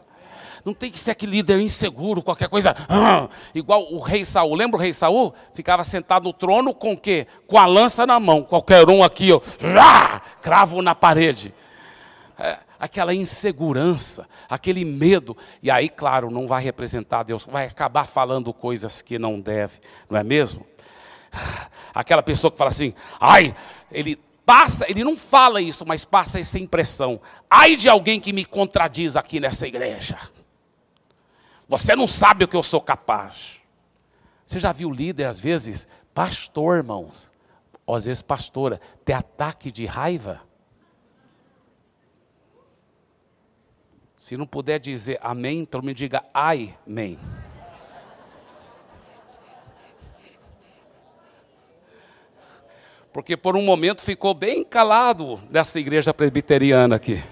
[SPEAKER 2] Não tem que ser aquele líder inseguro, qualquer coisa. Ah, igual o rei Saul. Lembra o rei Saul? Ficava sentado no trono com o quê? Com a lança na mão. Qualquer um aqui, ó, cravo na parede. É, aquela insegurança, aquele medo. E aí, claro, não vai representar Deus, vai acabar falando coisas que não deve, não é mesmo? Aquela pessoa que fala assim, ai, ele passa, ele não fala isso, mas passa essa impressão. Ai de alguém que me contradiz aqui nessa igreja. Você não sabe o que eu sou capaz. Você já viu líder, às vezes, pastor, irmãos, ou às vezes pastora, ter ataque de raiva? Se não puder dizer amém, pelo menos diga ai, amém. Porque por um momento ficou bem calado nessa igreja presbiteriana aqui.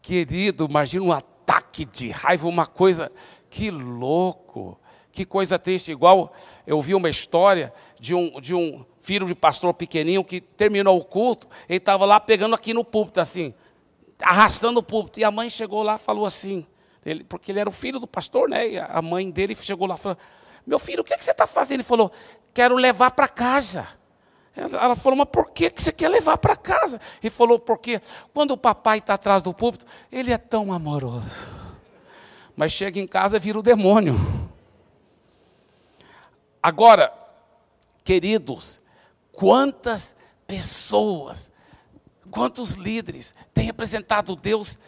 [SPEAKER 2] Querido, imagina um ataque de raiva, uma coisa, que louco, que coisa triste. Igual eu vi uma história de um, de um filho de pastor pequenininho que terminou o culto, ele estava lá pegando aqui no púlpito, assim, arrastando o púlpito. E a mãe chegou lá e falou assim, ele, porque ele era o filho do pastor, né? E a mãe dele chegou lá e falou: Meu filho, o que, é que você está fazendo? Ele falou: Quero levar para casa. Ela falou, mas por que você quer levar para casa? Ele falou, porque quando o papai está atrás do púlpito, ele é tão amoroso. Mas chega em casa e vira o demônio. Agora, queridos, quantas pessoas, quantos líderes têm representado Deus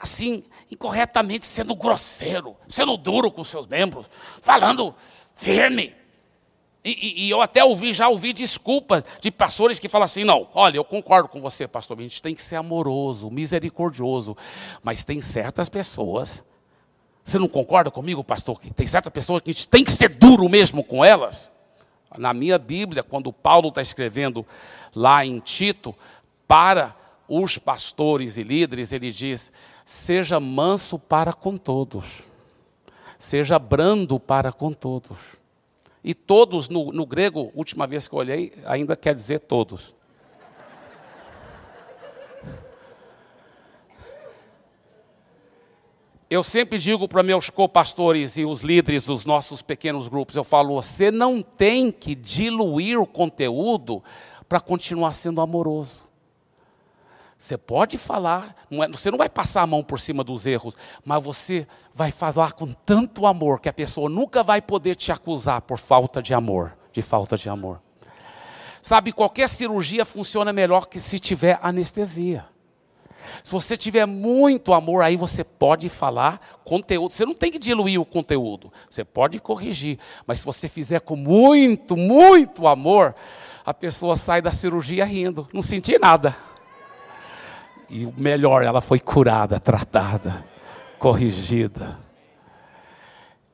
[SPEAKER 2] assim, incorretamente, sendo grosseiro, sendo duro com seus membros, falando firme, e, e, eu até ouvi, já ouvi desculpas de pastores que falam assim: não, olha, eu concordo com você, pastor, a gente tem que ser amoroso, misericordioso, mas tem certas pessoas, você não concorda comigo, pastor? Tem certas pessoas que a gente tem que ser duro mesmo com elas. Na minha Bíblia, quando Paulo está escrevendo lá em Tito, para os pastores e líderes, ele diz: seja manso para com todos, seja brando para com todos. E todos, no, no grego, última vez que eu olhei, ainda quer dizer todos. Eu sempre digo para meus co-pastores e os líderes dos nossos pequenos grupos, eu falo, você não tem que diluir o conteúdo para continuar sendo amoroso. Você pode falar, é, você não vai passar a mão por cima dos erros, mas você vai falar com tanto amor que a pessoa nunca vai poder te acusar por falta de amor, de falta de amor. Sabe, qualquer cirurgia funciona melhor que se tiver anestesia. Se você tiver muito amor, aí você pode falar conteúdo. Você não tem que diluir o conteúdo. Você pode corrigir. Mas se você fizer com muito, muito amor, a pessoa sai da cirurgia rindo. Não senti nada. E melhor, ela foi curada, tratada, corrigida.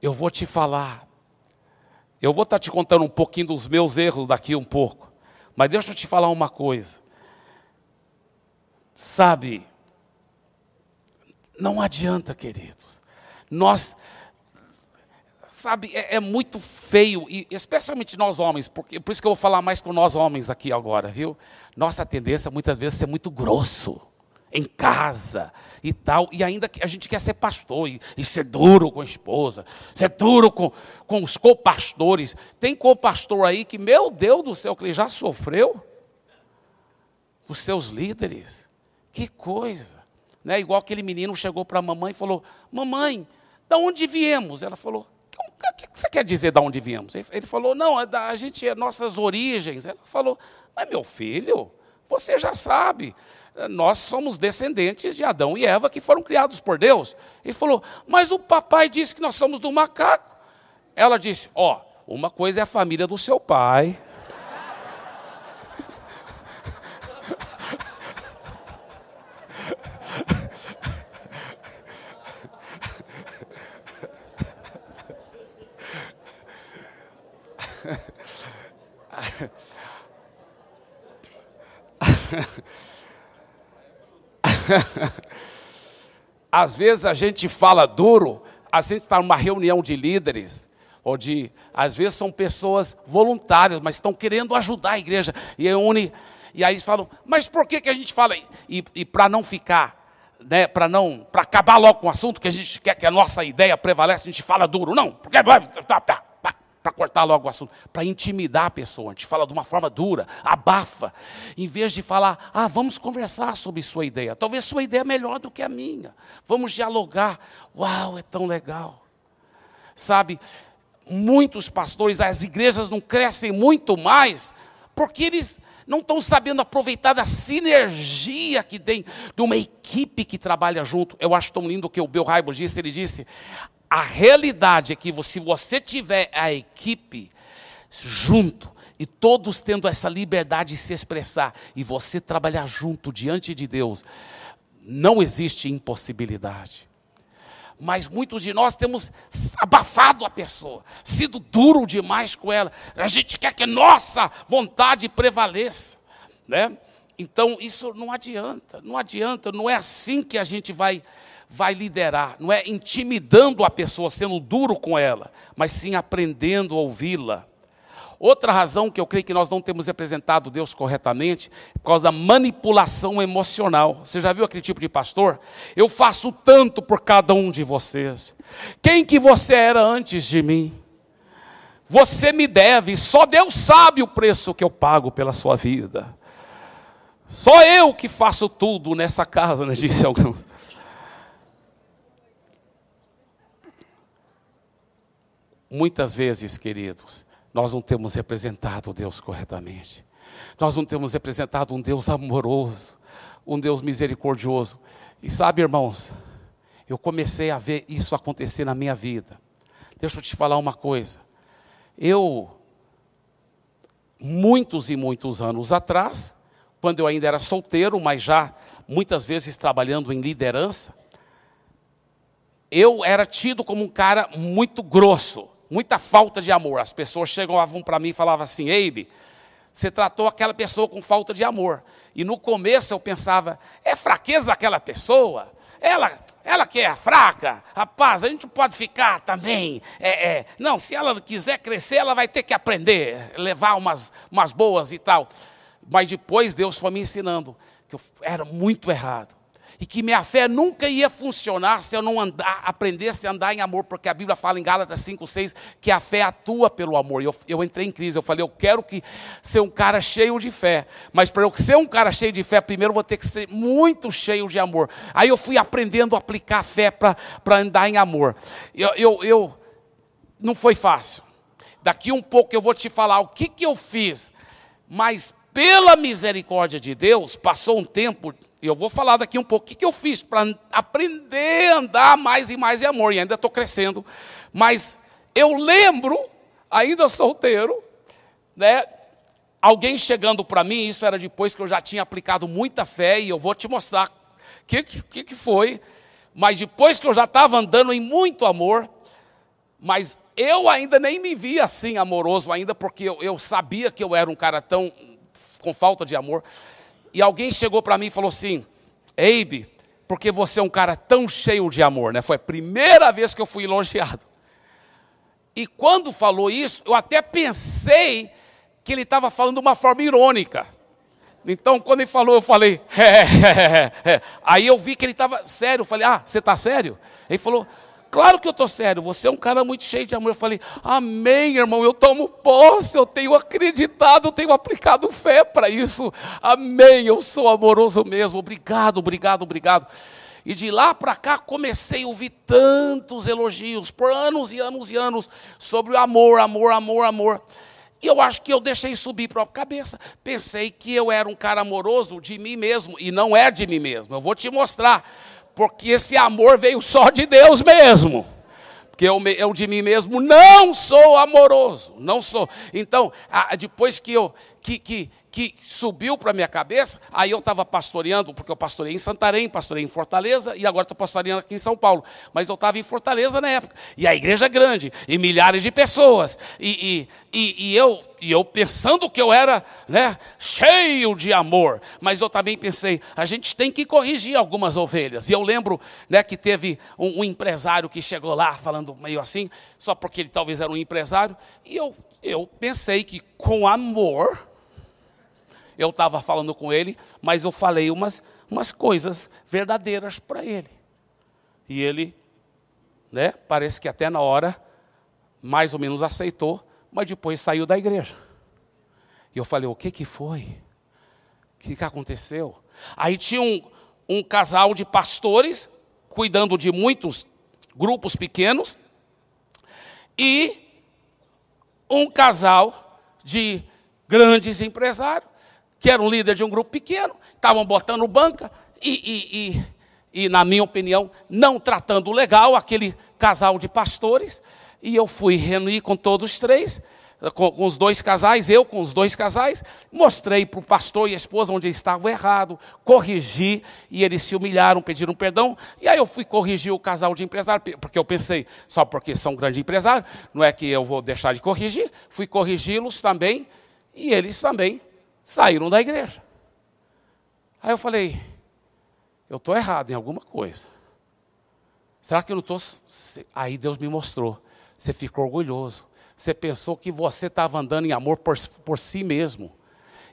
[SPEAKER 2] Eu vou te falar. Eu vou estar te contando um pouquinho dos meus erros daqui um pouco. Mas deixa eu te falar uma coisa. Sabe, não adianta, queridos. Nós, sabe, é, é, muito feio, e especialmente nós homens, porque, por isso que eu vou falar mais com nós homens aqui agora, viu? Nossa tendência muitas vezes é ser muito grosso em casa e tal, e ainda a gente quer ser pastor e, e ser duro com a esposa, ser duro com, com os co-pastores. Tem co-pastor aí que, meu Deus do céu, que ele já sofreu dos seus líderes. Que coisa. Né? Igual aquele menino chegou para a mamãe e falou: Mamãe, da onde viemos? Ela falou: O que você quer dizer da onde viemos? Ele falou: Não, é a gente é nossas origens. Ela falou: Mas meu filho, você já sabe nós somos descendentes de Adão e Eva que foram criados por Deus. Ele falou, mas o papai disse que nós somos do macaco. Ela disse, ó, oh, uma coisa é a família do seu pai. Às vezes a gente fala duro, a gente está numa reunião de líderes, ou de, às vezes são pessoas voluntárias, mas estão querendo ajudar a igreja. E aí, une, e aí falam, mas por que, que a gente fala? E, e para não ficar, né, para não, para acabar logo com o assunto, que a gente quer que a nossa ideia prevaleça, a gente fala duro. Não, porque para cortar logo o assunto, para intimidar a pessoa. A gente fala de uma forma dura, abafa, em vez de falar, ah, vamos conversar sobre sua ideia. Talvez sua ideia é melhor do que a minha. Vamos dialogar. Uau, é tão legal. Sabe, muitos pastores, as igrejas não crescem muito mais, porque eles não estão sabendo aproveitar da sinergia que tem de uma equipe que trabalha junto. Eu acho tão lindo o que o Bill Hybels disse, ele disse, a realidade é que se você tiver a equipe junto, e todos tendo essa liberdade de se expressar, e você trabalhar junto diante de Deus, não existe impossibilidade. Mas muitos de nós temos abafado a pessoa, sido duro demais com ela. A gente quer que nossa vontade prevaleça, né? Então isso não adianta, não adianta, não é assim que a gente vai vai liderar, não é intimidando a pessoa, sendo duro com ela, mas sim aprendendo a ouvi-la. Outra razão que eu creio que nós não temos representado Deus corretamente é por causa da manipulação emocional. Você já viu aquele tipo de pastor? Eu faço tanto por cada um de vocês. Quem que você era antes de mim? Você me deve, só Deus sabe o preço que eu pago pela sua vida. Só eu que faço tudo nessa casa, né, disse alguns. Muitas vezes, queridos, nós não temos representado Deus corretamente. Nós não temos representado um Deus amoroso, um Deus misericordioso. E sabe, irmãos, eu comecei a ver isso acontecer na minha vida. Deixa eu te falar uma coisa. Eu, muitos e muitos anos atrás, quando eu ainda era solteiro, mas já muitas vezes trabalhando em liderança, eu era tido como um cara muito grosso muita falta de amor. As pessoas chegavam para mim e falavam assim: Eibe, você tratou aquela pessoa com falta de amor. E no começo eu pensava: é fraqueza daquela pessoa? Ela, ela que é fraca, rapaz, a gente pode ficar também. É, é, não, se ela quiser crescer, ela vai ter que aprender, levar umas, umas boas e tal. Mas depois Deus foi me ensinando que eu era muito errado e que minha fé nunca ia funcionar se eu não andar, aprendesse a andar em amor, porque a Bíblia fala em Gálatas 5, 6 que a fé atua pelo amor. Eu, eu entrei em crise, eu falei, eu quero que ser um cara cheio de fé, mas para eu ser um cara cheio de fé, primeiro eu vou ter que ser muito cheio de amor. Aí eu fui aprendendo a aplicar a fé para andar em amor. Eu, eu, eu, não foi fácil. Daqui um pouco eu vou te falar o que, que eu fiz, mas pela misericórdia de Deus, passou um tempo, e eu vou falar daqui um pouco. O que, que eu fiz para aprender a andar mais e mais em amor, e ainda estou crescendo, mas eu lembro, ainda solteiro, né, alguém chegando para mim, isso era depois que eu já tinha aplicado muita fé, e eu vou te mostrar o que, que, que foi, mas depois que eu já estava andando em muito amor, mas eu ainda nem me via assim amoroso ainda, porque eu, eu sabia que eu era um cara tão com falta de amor. E alguém chegou para mim e falou assim: Eibe, porque você é um cara tão cheio de amor, né? Foi a primeira vez que eu fui elogiado. E quando falou isso, eu até pensei que ele estava falando de uma forma irônica. Então, quando ele falou, eu falei, é, é, é. aí eu vi que ele estava sério. Eu falei, ah, você está sério? Ele falou, Claro que eu estou sério, você é um cara muito cheio de amor. Eu falei, amém, irmão, eu tomo posse, eu tenho acreditado, eu tenho aplicado fé para isso. Amém, eu sou amoroso mesmo. Obrigado, obrigado, obrigado. E de lá para cá comecei a ouvir tantos elogios, por anos e anos e anos, sobre o amor, amor, amor, amor. E eu acho que eu deixei subir para a cabeça. Pensei que eu era um cara amoroso de mim mesmo, e não é de mim mesmo. Eu vou te mostrar porque esse amor veio só de Deus mesmo. Porque eu, eu de mim mesmo não sou amoroso, não sou. Então, depois que eu, que, que que subiu para a minha cabeça, aí eu estava pastoreando, porque eu pastorei em Santarém, pastorei em Fortaleza, e agora estou pastoreando aqui em São Paulo. Mas eu estava em Fortaleza na época. E a igreja é grande, e milhares de pessoas. E, e, e, e, eu, e eu pensando que eu era né, cheio de amor. Mas eu também pensei, a gente tem que corrigir algumas ovelhas. E eu lembro né, que teve um, um empresário que chegou lá falando meio assim, só porque ele talvez era um empresário. E eu, eu pensei que com amor eu estava falando com ele, mas eu falei umas, umas coisas verdadeiras para ele. E ele, né, parece que até na hora, mais ou menos aceitou, mas depois saiu da igreja. E eu falei: o que, que foi? O que, que aconteceu? Aí tinha um, um casal de pastores cuidando de muitos grupos pequenos e um casal de grandes empresários que era um líder de um grupo pequeno, estavam botando banca e, e, e, e, na minha opinião, não tratando legal aquele casal de pastores. E eu fui reunir com todos os três, com, com os dois casais, eu com os dois casais, mostrei para o pastor e a esposa onde eles estavam errado, corrigi, e eles se humilharam, pediram perdão. E aí eu fui corrigir o casal de empresário, porque eu pensei, só porque são grandes empresários, não é que eu vou deixar de corrigir, fui corrigi-los também, e eles também saíram da igreja. Aí eu falei, eu estou errado em alguma coisa. Será que eu não estou. Aí Deus me mostrou. Você ficou orgulhoso. Você pensou que você estava andando em amor por, por si mesmo.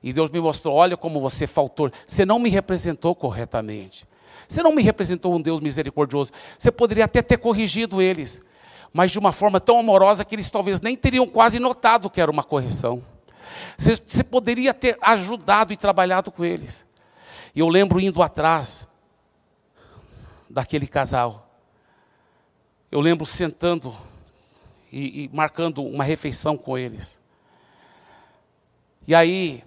[SPEAKER 2] E Deus me mostrou: olha como você faltou. Você não me representou corretamente. Você não me representou um Deus misericordioso. Você poderia até ter corrigido eles, mas de uma forma tão amorosa que eles talvez nem teriam quase notado que era uma correção. Você, você poderia ter ajudado e trabalhado com eles. E eu lembro indo atrás daquele casal. Eu lembro sentando e, e marcando uma refeição com eles. E aí,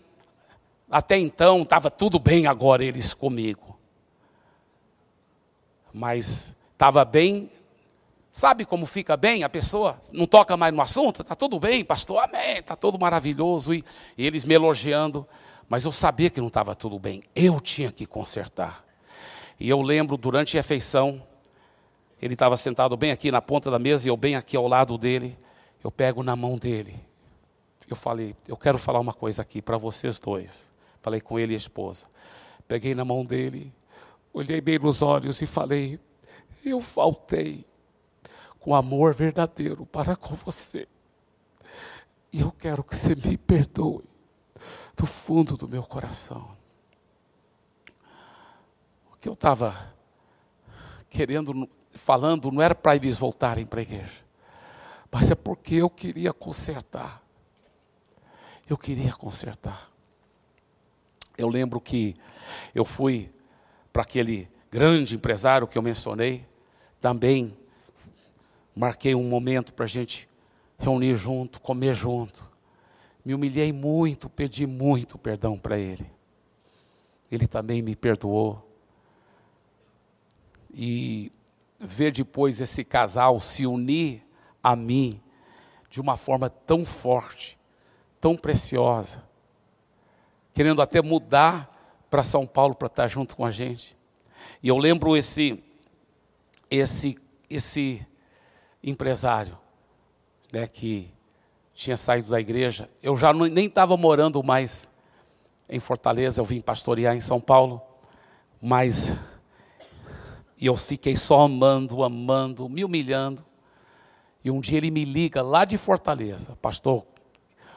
[SPEAKER 2] até então, estava tudo bem agora eles comigo. Mas estava bem Sabe como fica bem a pessoa? Não toca mais no assunto? Está tudo bem, pastor? Amém, está tudo maravilhoso. E, e eles me elogiando. Mas eu sabia que não estava tudo bem. Eu tinha que consertar. E eu lembro, durante a refeição, ele estava sentado bem aqui na ponta da mesa e eu bem aqui ao lado dele. Eu pego na mão dele. Eu falei, eu quero falar uma coisa aqui para vocês dois. Falei com ele e a esposa. Peguei na mão dele, olhei bem nos olhos e falei, eu faltei com amor verdadeiro para com você. E eu quero que você me perdoe do fundo do meu coração. O que eu estava querendo, falando, não era para eles voltarem para a igreja, mas é porque eu queria consertar. Eu queria consertar. Eu lembro que eu fui para aquele grande empresário que eu mencionei, também marquei um momento para a gente reunir junto, comer junto. Me humilhei muito, pedi muito perdão para ele. Ele também me perdoou. E ver depois esse casal se unir a mim de uma forma tão forte, tão preciosa, querendo até mudar para São Paulo para estar junto com a gente. E eu lembro esse esse esse empresário, né, que tinha saído da igreja. Eu já não, nem estava morando mais em Fortaleza, eu vim pastorear em São Paulo, mas e eu fiquei só amando, amando, me humilhando. E um dia ele me liga lá de Fortaleza, pastor,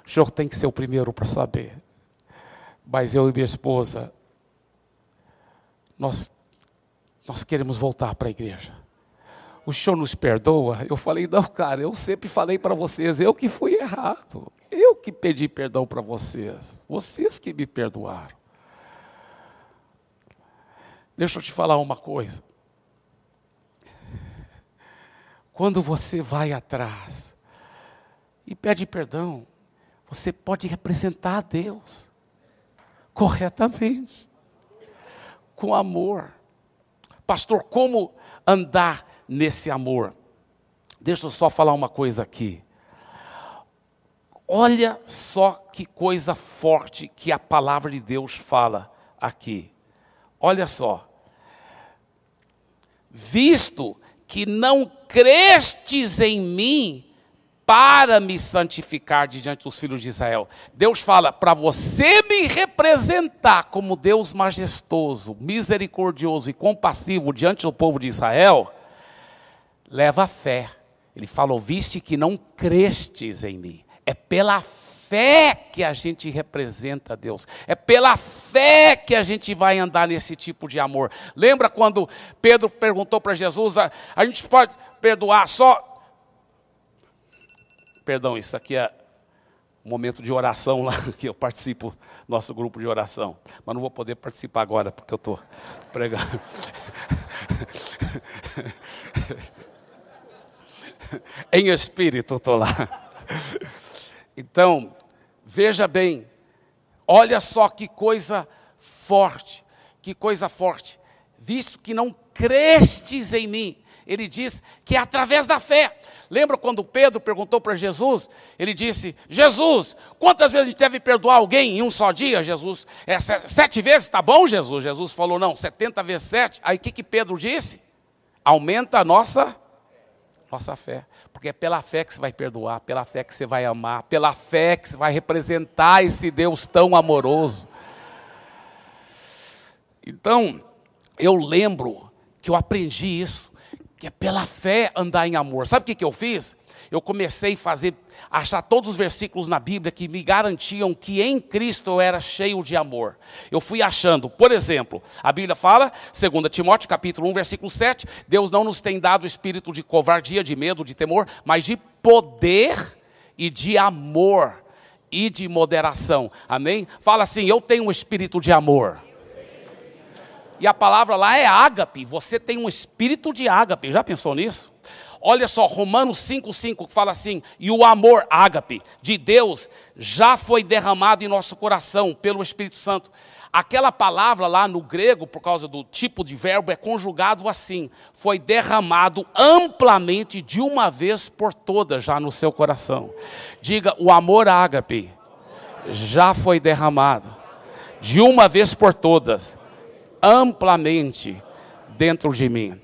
[SPEAKER 2] o senhor tem que ser o primeiro para saber. Mas eu e minha esposa, nós, nós queremos voltar para a igreja o senhor nos perdoa? Eu falei, não, cara, eu sempre falei para vocês, eu que fui errado. Eu que pedi perdão para vocês. Vocês que me perdoaram. Deixa eu te falar uma coisa. Quando você vai atrás e pede perdão, você pode representar a Deus corretamente, com amor. Pastor, como andar nesse amor. Deixa eu só falar uma coisa aqui. Olha só que coisa forte que a palavra de Deus fala aqui. Olha só. Visto que não crestes em mim para me santificar diante dos filhos de Israel. Deus fala para você me representar como Deus majestoso, misericordioso e compassivo diante do povo de Israel. Leva fé. Ele falou: "Viste que não crestes em mim". É pela fé que a gente representa Deus. É pela fé que a gente vai andar nesse tipo de amor. Lembra quando Pedro perguntou para Jesus: a, a gente pode perdoar só. Perdão, isso aqui é um momento de oração lá, que eu participo nosso grupo de oração. Mas não vou poder participar agora, porque eu estou pregando. em espírito estou lá. Então, veja bem, olha só que coisa forte, que coisa forte. Visto que não crestes em mim, ele diz que é através da fé. Lembra quando Pedro perguntou para Jesus? Ele disse: Jesus, quantas vezes a gente deve perdoar alguém em um só dia? Jesus, é, sete vezes está bom, Jesus? Jesus falou: não, setenta vezes sete. Aí o que, que Pedro disse? Aumenta a nossa nossa fé. Porque é pela fé que você vai perdoar, pela fé que você vai amar, pela fé que você vai representar esse Deus tão amoroso. Então, eu lembro que eu aprendi isso, que é pela fé andar em amor. Sabe o que, que eu fiz? Eu comecei a fazer achar todos os versículos na Bíblia que me garantiam que em Cristo eu era cheio de amor. Eu fui achando, por exemplo, a Bíblia fala, 2 Timóteo capítulo 1, versículo 7, Deus não nos tem dado espírito de covardia, de medo, de temor, mas de poder e de amor e de moderação. Amém? Fala assim: eu tenho um espírito de amor. E a palavra lá é ágape. Você tem um espírito de ágape. Já pensou nisso? Olha só, Romanos 5,5 fala assim: e o amor ágape de Deus já foi derramado em nosso coração pelo Espírito Santo. Aquela palavra lá no grego, por causa do tipo de verbo, é conjugado assim: foi derramado amplamente de uma vez por todas já no seu coração. Diga, o amor ágape já foi derramado de uma vez por todas, amplamente dentro de mim.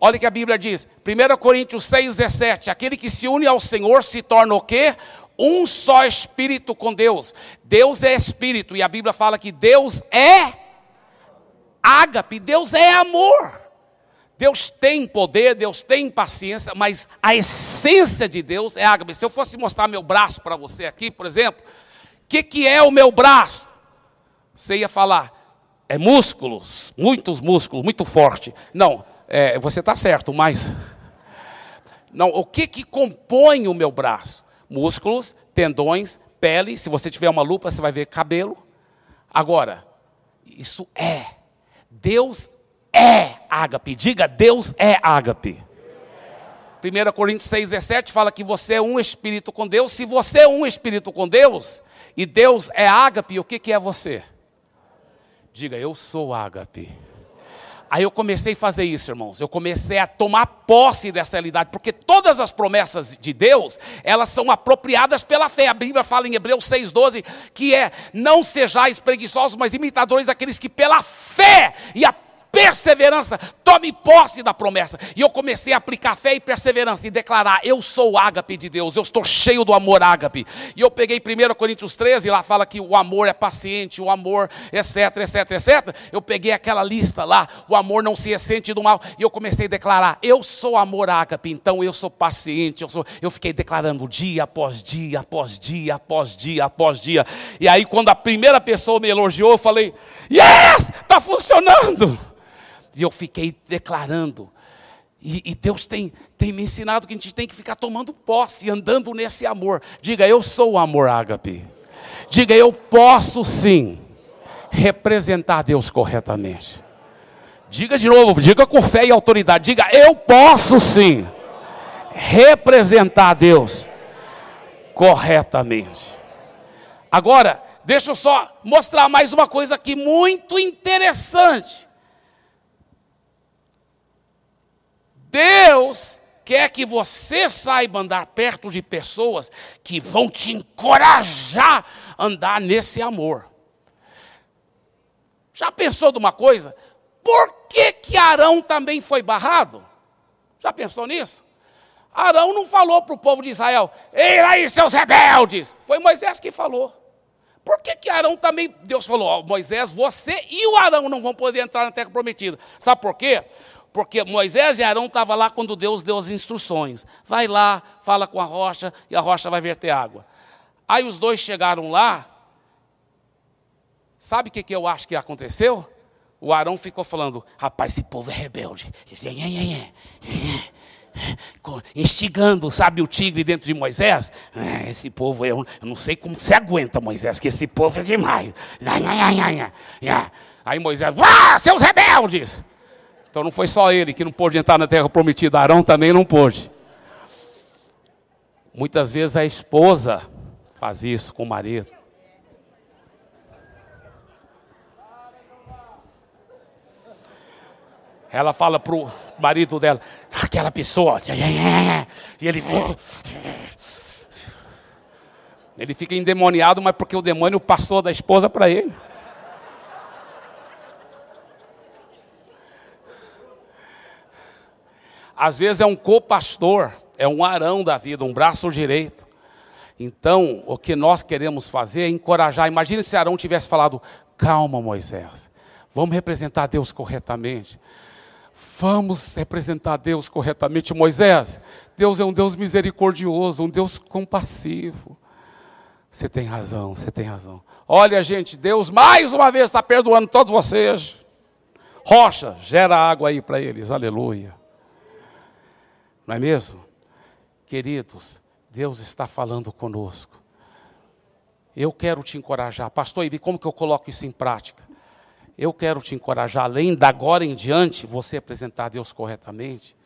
[SPEAKER 2] Olha o que a Bíblia diz, 1 Coríntios 6, 17: aquele que se une ao Senhor se torna o quê? Um só espírito com Deus. Deus é espírito, e a Bíblia fala que Deus é ágape, Deus é amor. Deus tem poder, Deus tem paciência, mas a essência de Deus é ágape. Se eu fosse mostrar meu braço para você aqui, por exemplo, o que, que é o meu braço? Você ia falar, é músculos, muitos músculos, muito forte. Não, é, você está certo, mas. Não, o que, que compõe o meu braço? Músculos, tendões, pele. Se você tiver uma lupa, você vai ver cabelo. Agora, isso é. Deus é ágape. Diga, Deus é ágape. 1 Coríntios 6, 17 fala que você é um espírito com Deus. Se você é um espírito com Deus, e Deus é ágape, o que, que é você? Diga, eu sou ágape. Aí eu comecei a fazer isso, irmãos. Eu comecei a tomar posse dessa realidade, porque todas as promessas de Deus, elas são apropriadas pela fé. A Bíblia fala em Hebreus 6:12 que é: "Não sejais preguiçosos, mas imitadores daqueles que pela fé e a perseverança, tome posse da promessa. E eu comecei a aplicar fé e perseverança e declarar: Eu sou o ágape de Deus, eu estou cheio do amor ágape. E eu peguei 1 Coríntios 13, lá fala que o amor é paciente, o amor, etc, etc, etc. Eu peguei aquela lista lá, o amor não se ressente do mal. E eu comecei a declarar: Eu sou amor ágape, então eu sou paciente. Eu, sou... eu fiquei declarando dia após dia, após dia, após dia, após dia. E aí, quando a primeira pessoa me elogiou, eu falei: Yes, está funcionando. E eu fiquei declarando. E, e, Deus tem, tem me ensinado que a gente tem que ficar tomando posse, andando nesse amor. Diga, eu sou o amor ágape. Diga, eu posso sim representar Deus corretamente. Diga de novo, diga com fé e autoridade. Diga, eu posso sim representar Deus corretamente. Agora, deixa eu só mostrar mais uma coisa aqui muito interessante. Deus quer que você saiba andar perto de pessoas que vão te encorajar a andar nesse amor. Já pensou de uma coisa? Por que, que Arão também foi barrado? Já pensou nisso? Arão não falou para o povo de Israel, ei aí, seus rebeldes. Foi Moisés que falou. Por que, que Arão também, Deus falou, oh, Moisés, você e o Arão não vão poder entrar na terra prometida. Sabe por quê? Porque Moisés e Arão estavam lá quando Deus deu as instruções. Vai lá, fala com a rocha e a rocha vai verter água. Aí os dois chegaram lá. Sabe o que, que eu acho que aconteceu? O Arão ficou falando: rapaz, esse povo é rebelde. Instigando, sabe, o tigre dentro de Moisés. É, esse povo, eu, eu não sei como você aguenta, Moisés, que esse povo é demais. Aí Moisés, ah, seus rebeldes! Então não foi só ele que não pôde entrar na terra prometida, Arão também não pôde. Muitas vezes a esposa faz isso com o marido. Ela fala para o marido dela, aquela pessoa, e ele. Ele fica endemoniado, mas porque o demônio passou da esposa para ele. Às vezes é um co-pastor, é um arão da vida, um braço direito. Então, o que nós queremos fazer é encorajar. Imagine se Arão tivesse falado: calma, Moisés, vamos representar Deus corretamente. Vamos representar Deus corretamente. Moisés, Deus é um Deus misericordioso, um Deus compassivo. Você tem razão, você tem razão. Olha, gente, Deus mais uma vez está perdoando todos vocês. Rocha, gera água aí para eles, aleluia. Não é mesmo? Queridos, Deus está falando conosco. Eu quero te encorajar. Pastor Ibi, como que eu coloco isso em prática? Eu quero te encorajar, além da agora em diante, você apresentar a Deus corretamente.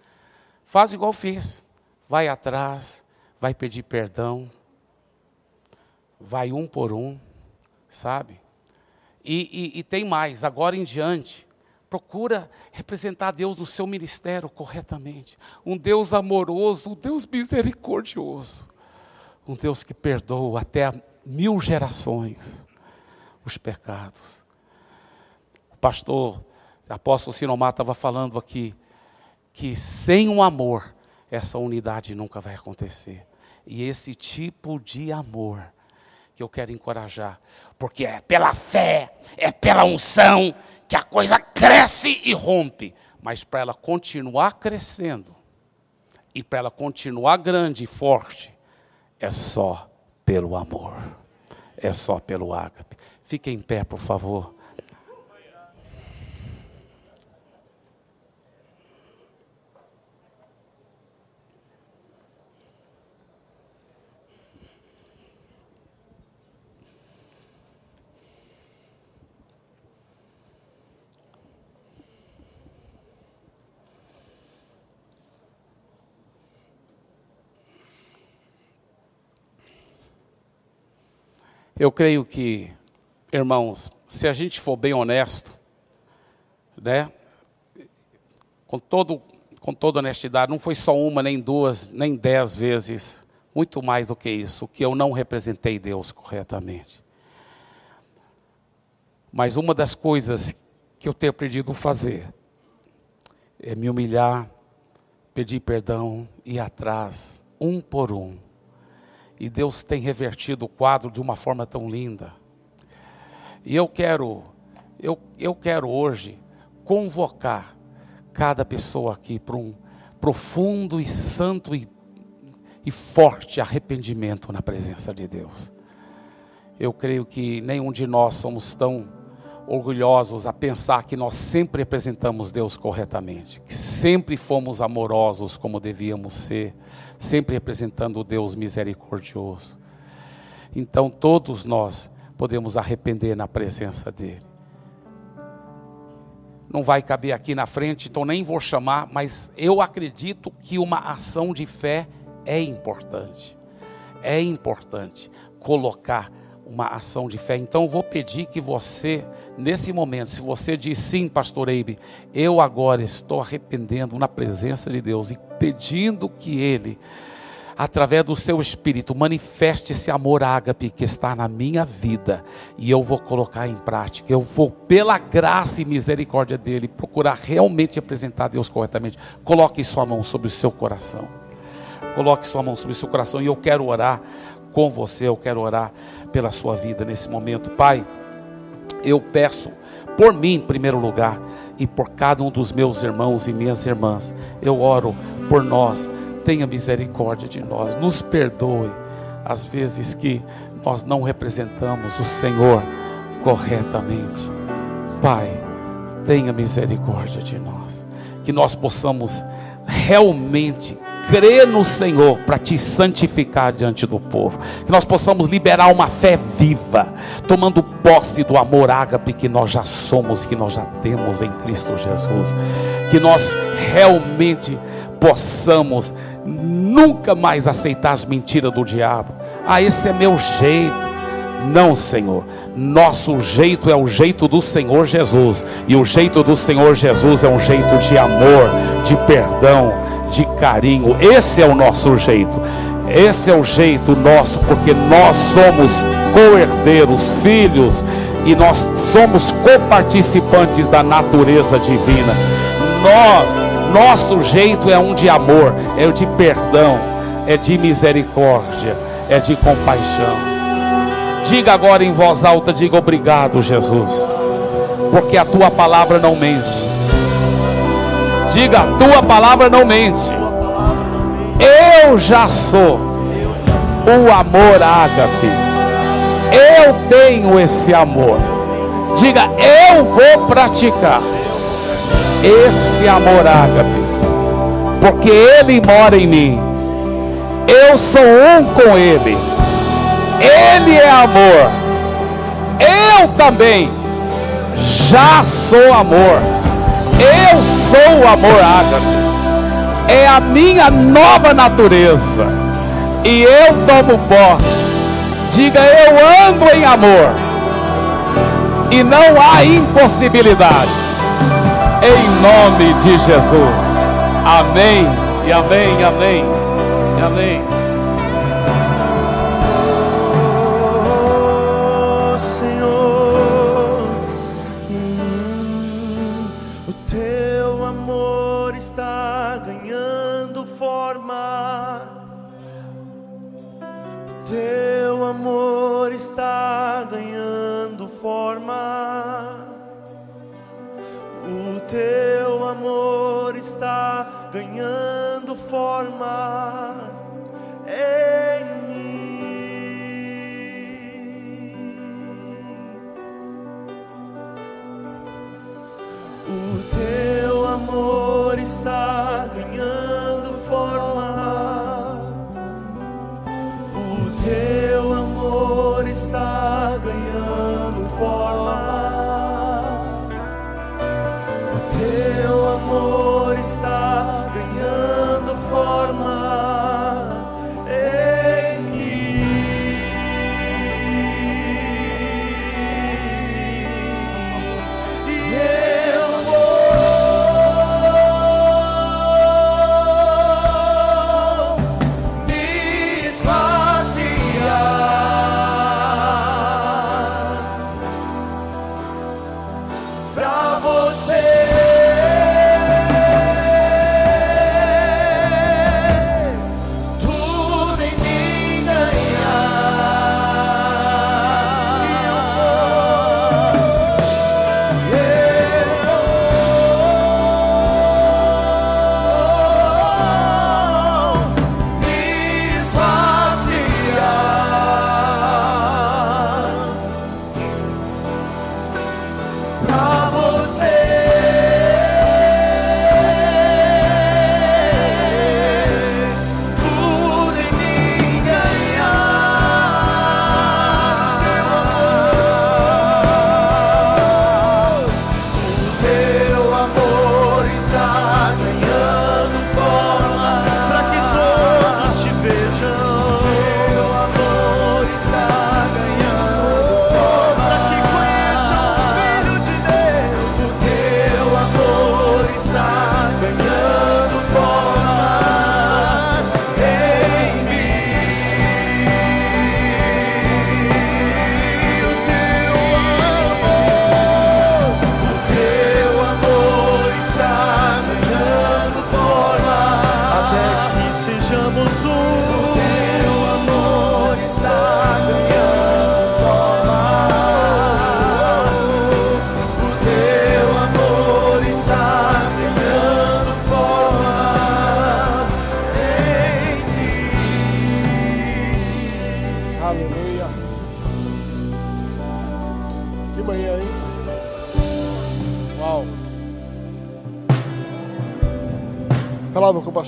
[SPEAKER 2] Faz igual fiz. Vai atrás, vai pedir perdão. Vai um por um, sabe? E, e, e tem mais, agora em diante, Procura representar Deus no seu ministério corretamente. Um Deus amoroso, um Deus misericordioso. Um Deus que perdoa até mil gerações os pecados. O pastor, o apóstolo Sinomar estava falando aqui que sem o amor, essa unidade nunca vai acontecer. E esse tipo de amor que eu quero encorajar, porque é pela fé, é pela unção que a coisa cresce e rompe, mas para ela continuar crescendo e para ela continuar grande e forte, é só pelo amor, é só pelo ágape. Fique em pé, por favor. Eu creio que, irmãos, se a gente for bem honesto, né, com, todo, com toda honestidade, não foi só uma, nem duas, nem dez vezes, muito mais do que isso, que eu não representei Deus corretamente. Mas uma das coisas que eu tenho aprendido a fazer é me humilhar, pedir perdão, ir atrás, um por um e Deus tem revertido o quadro de uma forma tão linda. E eu quero, eu, eu quero hoje convocar cada pessoa aqui para um profundo e santo e, e forte arrependimento na presença de Deus. Eu creio que nenhum de nós somos tão orgulhosos a pensar que nós sempre representamos Deus corretamente, que sempre fomos amorosos como devíamos ser, sempre representando o Deus misericordioso. Então todos nós podemos arrepender na presença dEle. Não vai caber aqui na frente, então nem vou chamar, mas eu acredito que uma ação de fé é importante. É importante colocar uma ação de fé. Então eu vou pedir que você, nesse momento, se você diz sim, pastor Eibe, eu agora estou arrependendo na presença de Deus e pedindo que Ele, através do seu Espírito, manifeste esse amor ágape que está na minha vida e eu vou colocar em prática. Eu vou, pela graça e misericórdia dEle, procurar realmente apresentar Deus corretamente. Coloque sua mão sobre o seu coração. Coloque sua mão sobre o seu coração e eu quero orar com você, eu quero orar pela sua vida nesse momento. Pai, eu peço por mim em primeiro lugar e por cada um dos meus irmãos e minhas irmãs. Eu oro por nós. Tenha misericórdia de nós. Nos perdoe as vezes que nós não representamos o Senhor corretamente. Pai, tenha misericórdia de nós. Que nós possamos realmente crer no Senhor para te santificar diante do povo. Que nós possamos liberar uma fé viva, tomando posse do amor ágape que nós já somos, que nós já temos em Cristo Jesus. Que nós realmente possamos nunca mais aceitar as mentiras do diabo. Ah, esse é meu jeito. Não, Senhor. Nosso jeito é o jeito do Senhor Jesus. E o jeito do Senhor Jesus é um jeito de amor, de perdão de carinho. Esse é o nosso jeito. Esse é o jeito nosso, porque nós somos co-herdeiros, filhos, e nós somos coparticipantes da natureza divina. Nós, nosso jeito é um de amor, é o de perdão, é de misericórdia, é de compaixão. Diga agora em voz alta, diga obrigado, Jesus, porque a tua palavra não mente Diga, a tua palavra não mente. Eu já sou o amor ágape. Eu tenho esse amor. Diga, eu vou praticar esse amor ágape. Porque ele mora em mim. Eu sou um com ele. Ele é amor. Eu também já sou amor. Eu sou o amor ágape. É a minha nova natureza. E eu tomo posse. Diga, eu ando em amor. E não há impossibilidades. Em nome de Jesus. Amém. E amém, amém. E amém.
[SPEAKER 1] pra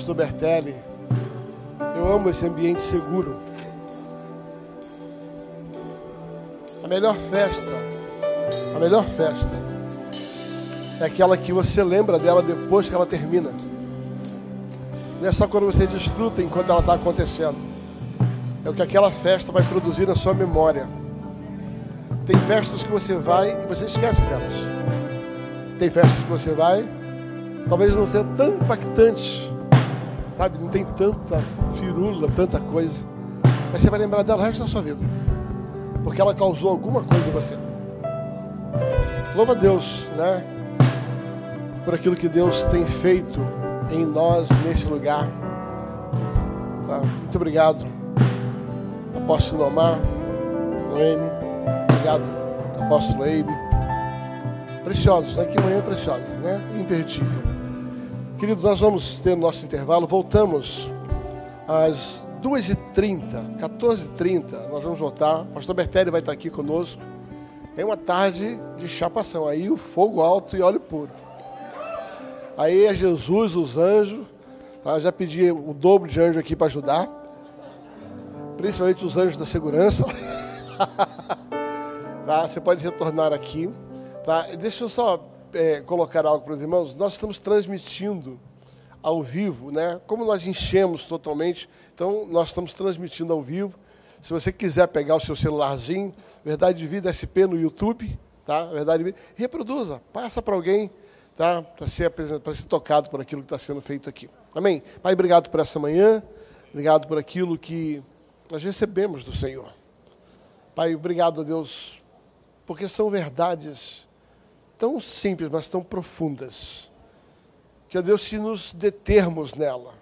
[SPEAKER 1] pastor Bertelli, eu amo esse ambiente seguro. A melhor festa, a melhor festa é aquela que você lembra dela depois que ela termina. Não é só quando você desfruta enquanto ela está acontecendo. É o que aquela festa vai produzir na sua memória. Tem festas que você vai e você esquece delas. Tem festas que você vai, talvez não seja tão impactante, sabe? Não tem tanta firula, tanta coisa. Mas você vai lembrar dela o resto da sua vida. Porque ela causou alguma coisa em você. Louva a Deus, né? Por aquilo que Deus tem feito em nós nesse lugar. Tá? Muito obrigado, Apóstolo Omar, Noemi. Obrigado, Apóstolo Eibe. Preciosos, né? Que manhã preciosa, né? Imperdível. Queridos, nós vamos ter nosso intervalo. Voltamos às 2h30, 14h30. Nós vamos voltar. O pastor Bertelli vai estar aqui conosco. É uma tarde de chapação. Aí o fogo alto e óleo puro. Aí é Jesus, os anjos. Tá? Já pedi o dobro de anjo aqui para ajudar. Principalmente os anjos da segurança. tá? Você pode retornar aqui. Tá? Deixa eu só é, colocar algo para os irmãos. Nós estamos transmitindo ao vivo, né? Como nós enchemos totalmente, então nós estamos transmitindo ao vivo. Se você quiser pegar o seu celularzinho, Verdade de Vida SP no YouTube, tá? Verdade de Vida, reproduza, passa para alguém, tá? Para ser, para ser tocado por aquilo que está sendo feito aqui. Amém? Pai, obrigado por essa manhã, obrigado por aquilo que nós recebemos do Senhor. Pai, obrigado a Deus, porque são verdades tão simples, mas tão profundas. Que, ó Deus, se nos determos nela,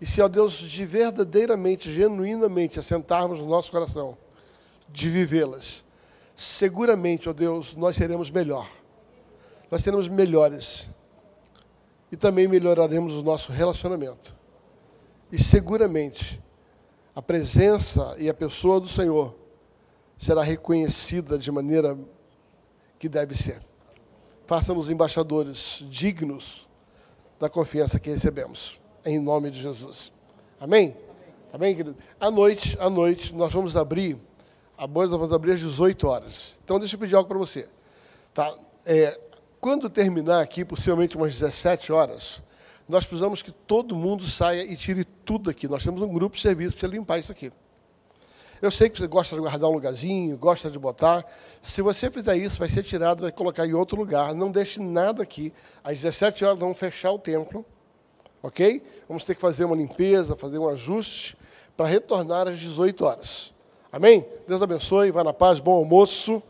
[SPEAKER 1] e se, ó Deus, de verdadeiramente, genuinamente assentarmos no nosso coração, de vivê-las, seguramente, ó Deus, nós seremos melhor. Nós seremos melhores. E também melhoraremos o nosso relacionamento. E seguramente, a presença e a pessoa do Senhor será reconhecida de maneira que deve ser. Faça-nos embaixadores dignos da confiança que recebemos. Em nome de Jesus. Amém? Amém, querido? À noite, à noite, nós vamos abrir, a bolsa nós vamos abrir às 18 horas. Então, deixa eu pedir algo para você. Tá? É, quando terminar aqui, possivelmente umas 17 horas, nós precisamos que todo mundo saia e tire tudo aqui. Nós temos um grupo de serviço para limpar isso aqui. Eu sei que você gosta de guardar um lugarzinho, gosta de botar. Se você fizer isso, vai ser tirado, vai colocar em outro lugar. Não deixe nada aqui. Às 17 horas vamos fechar o templo. Ok? Vamos ter que fazer uma limpeza, fazer um ajuste para retornar às 18 horas. Amém? Deus abençoe, vá na paz, bom almoço.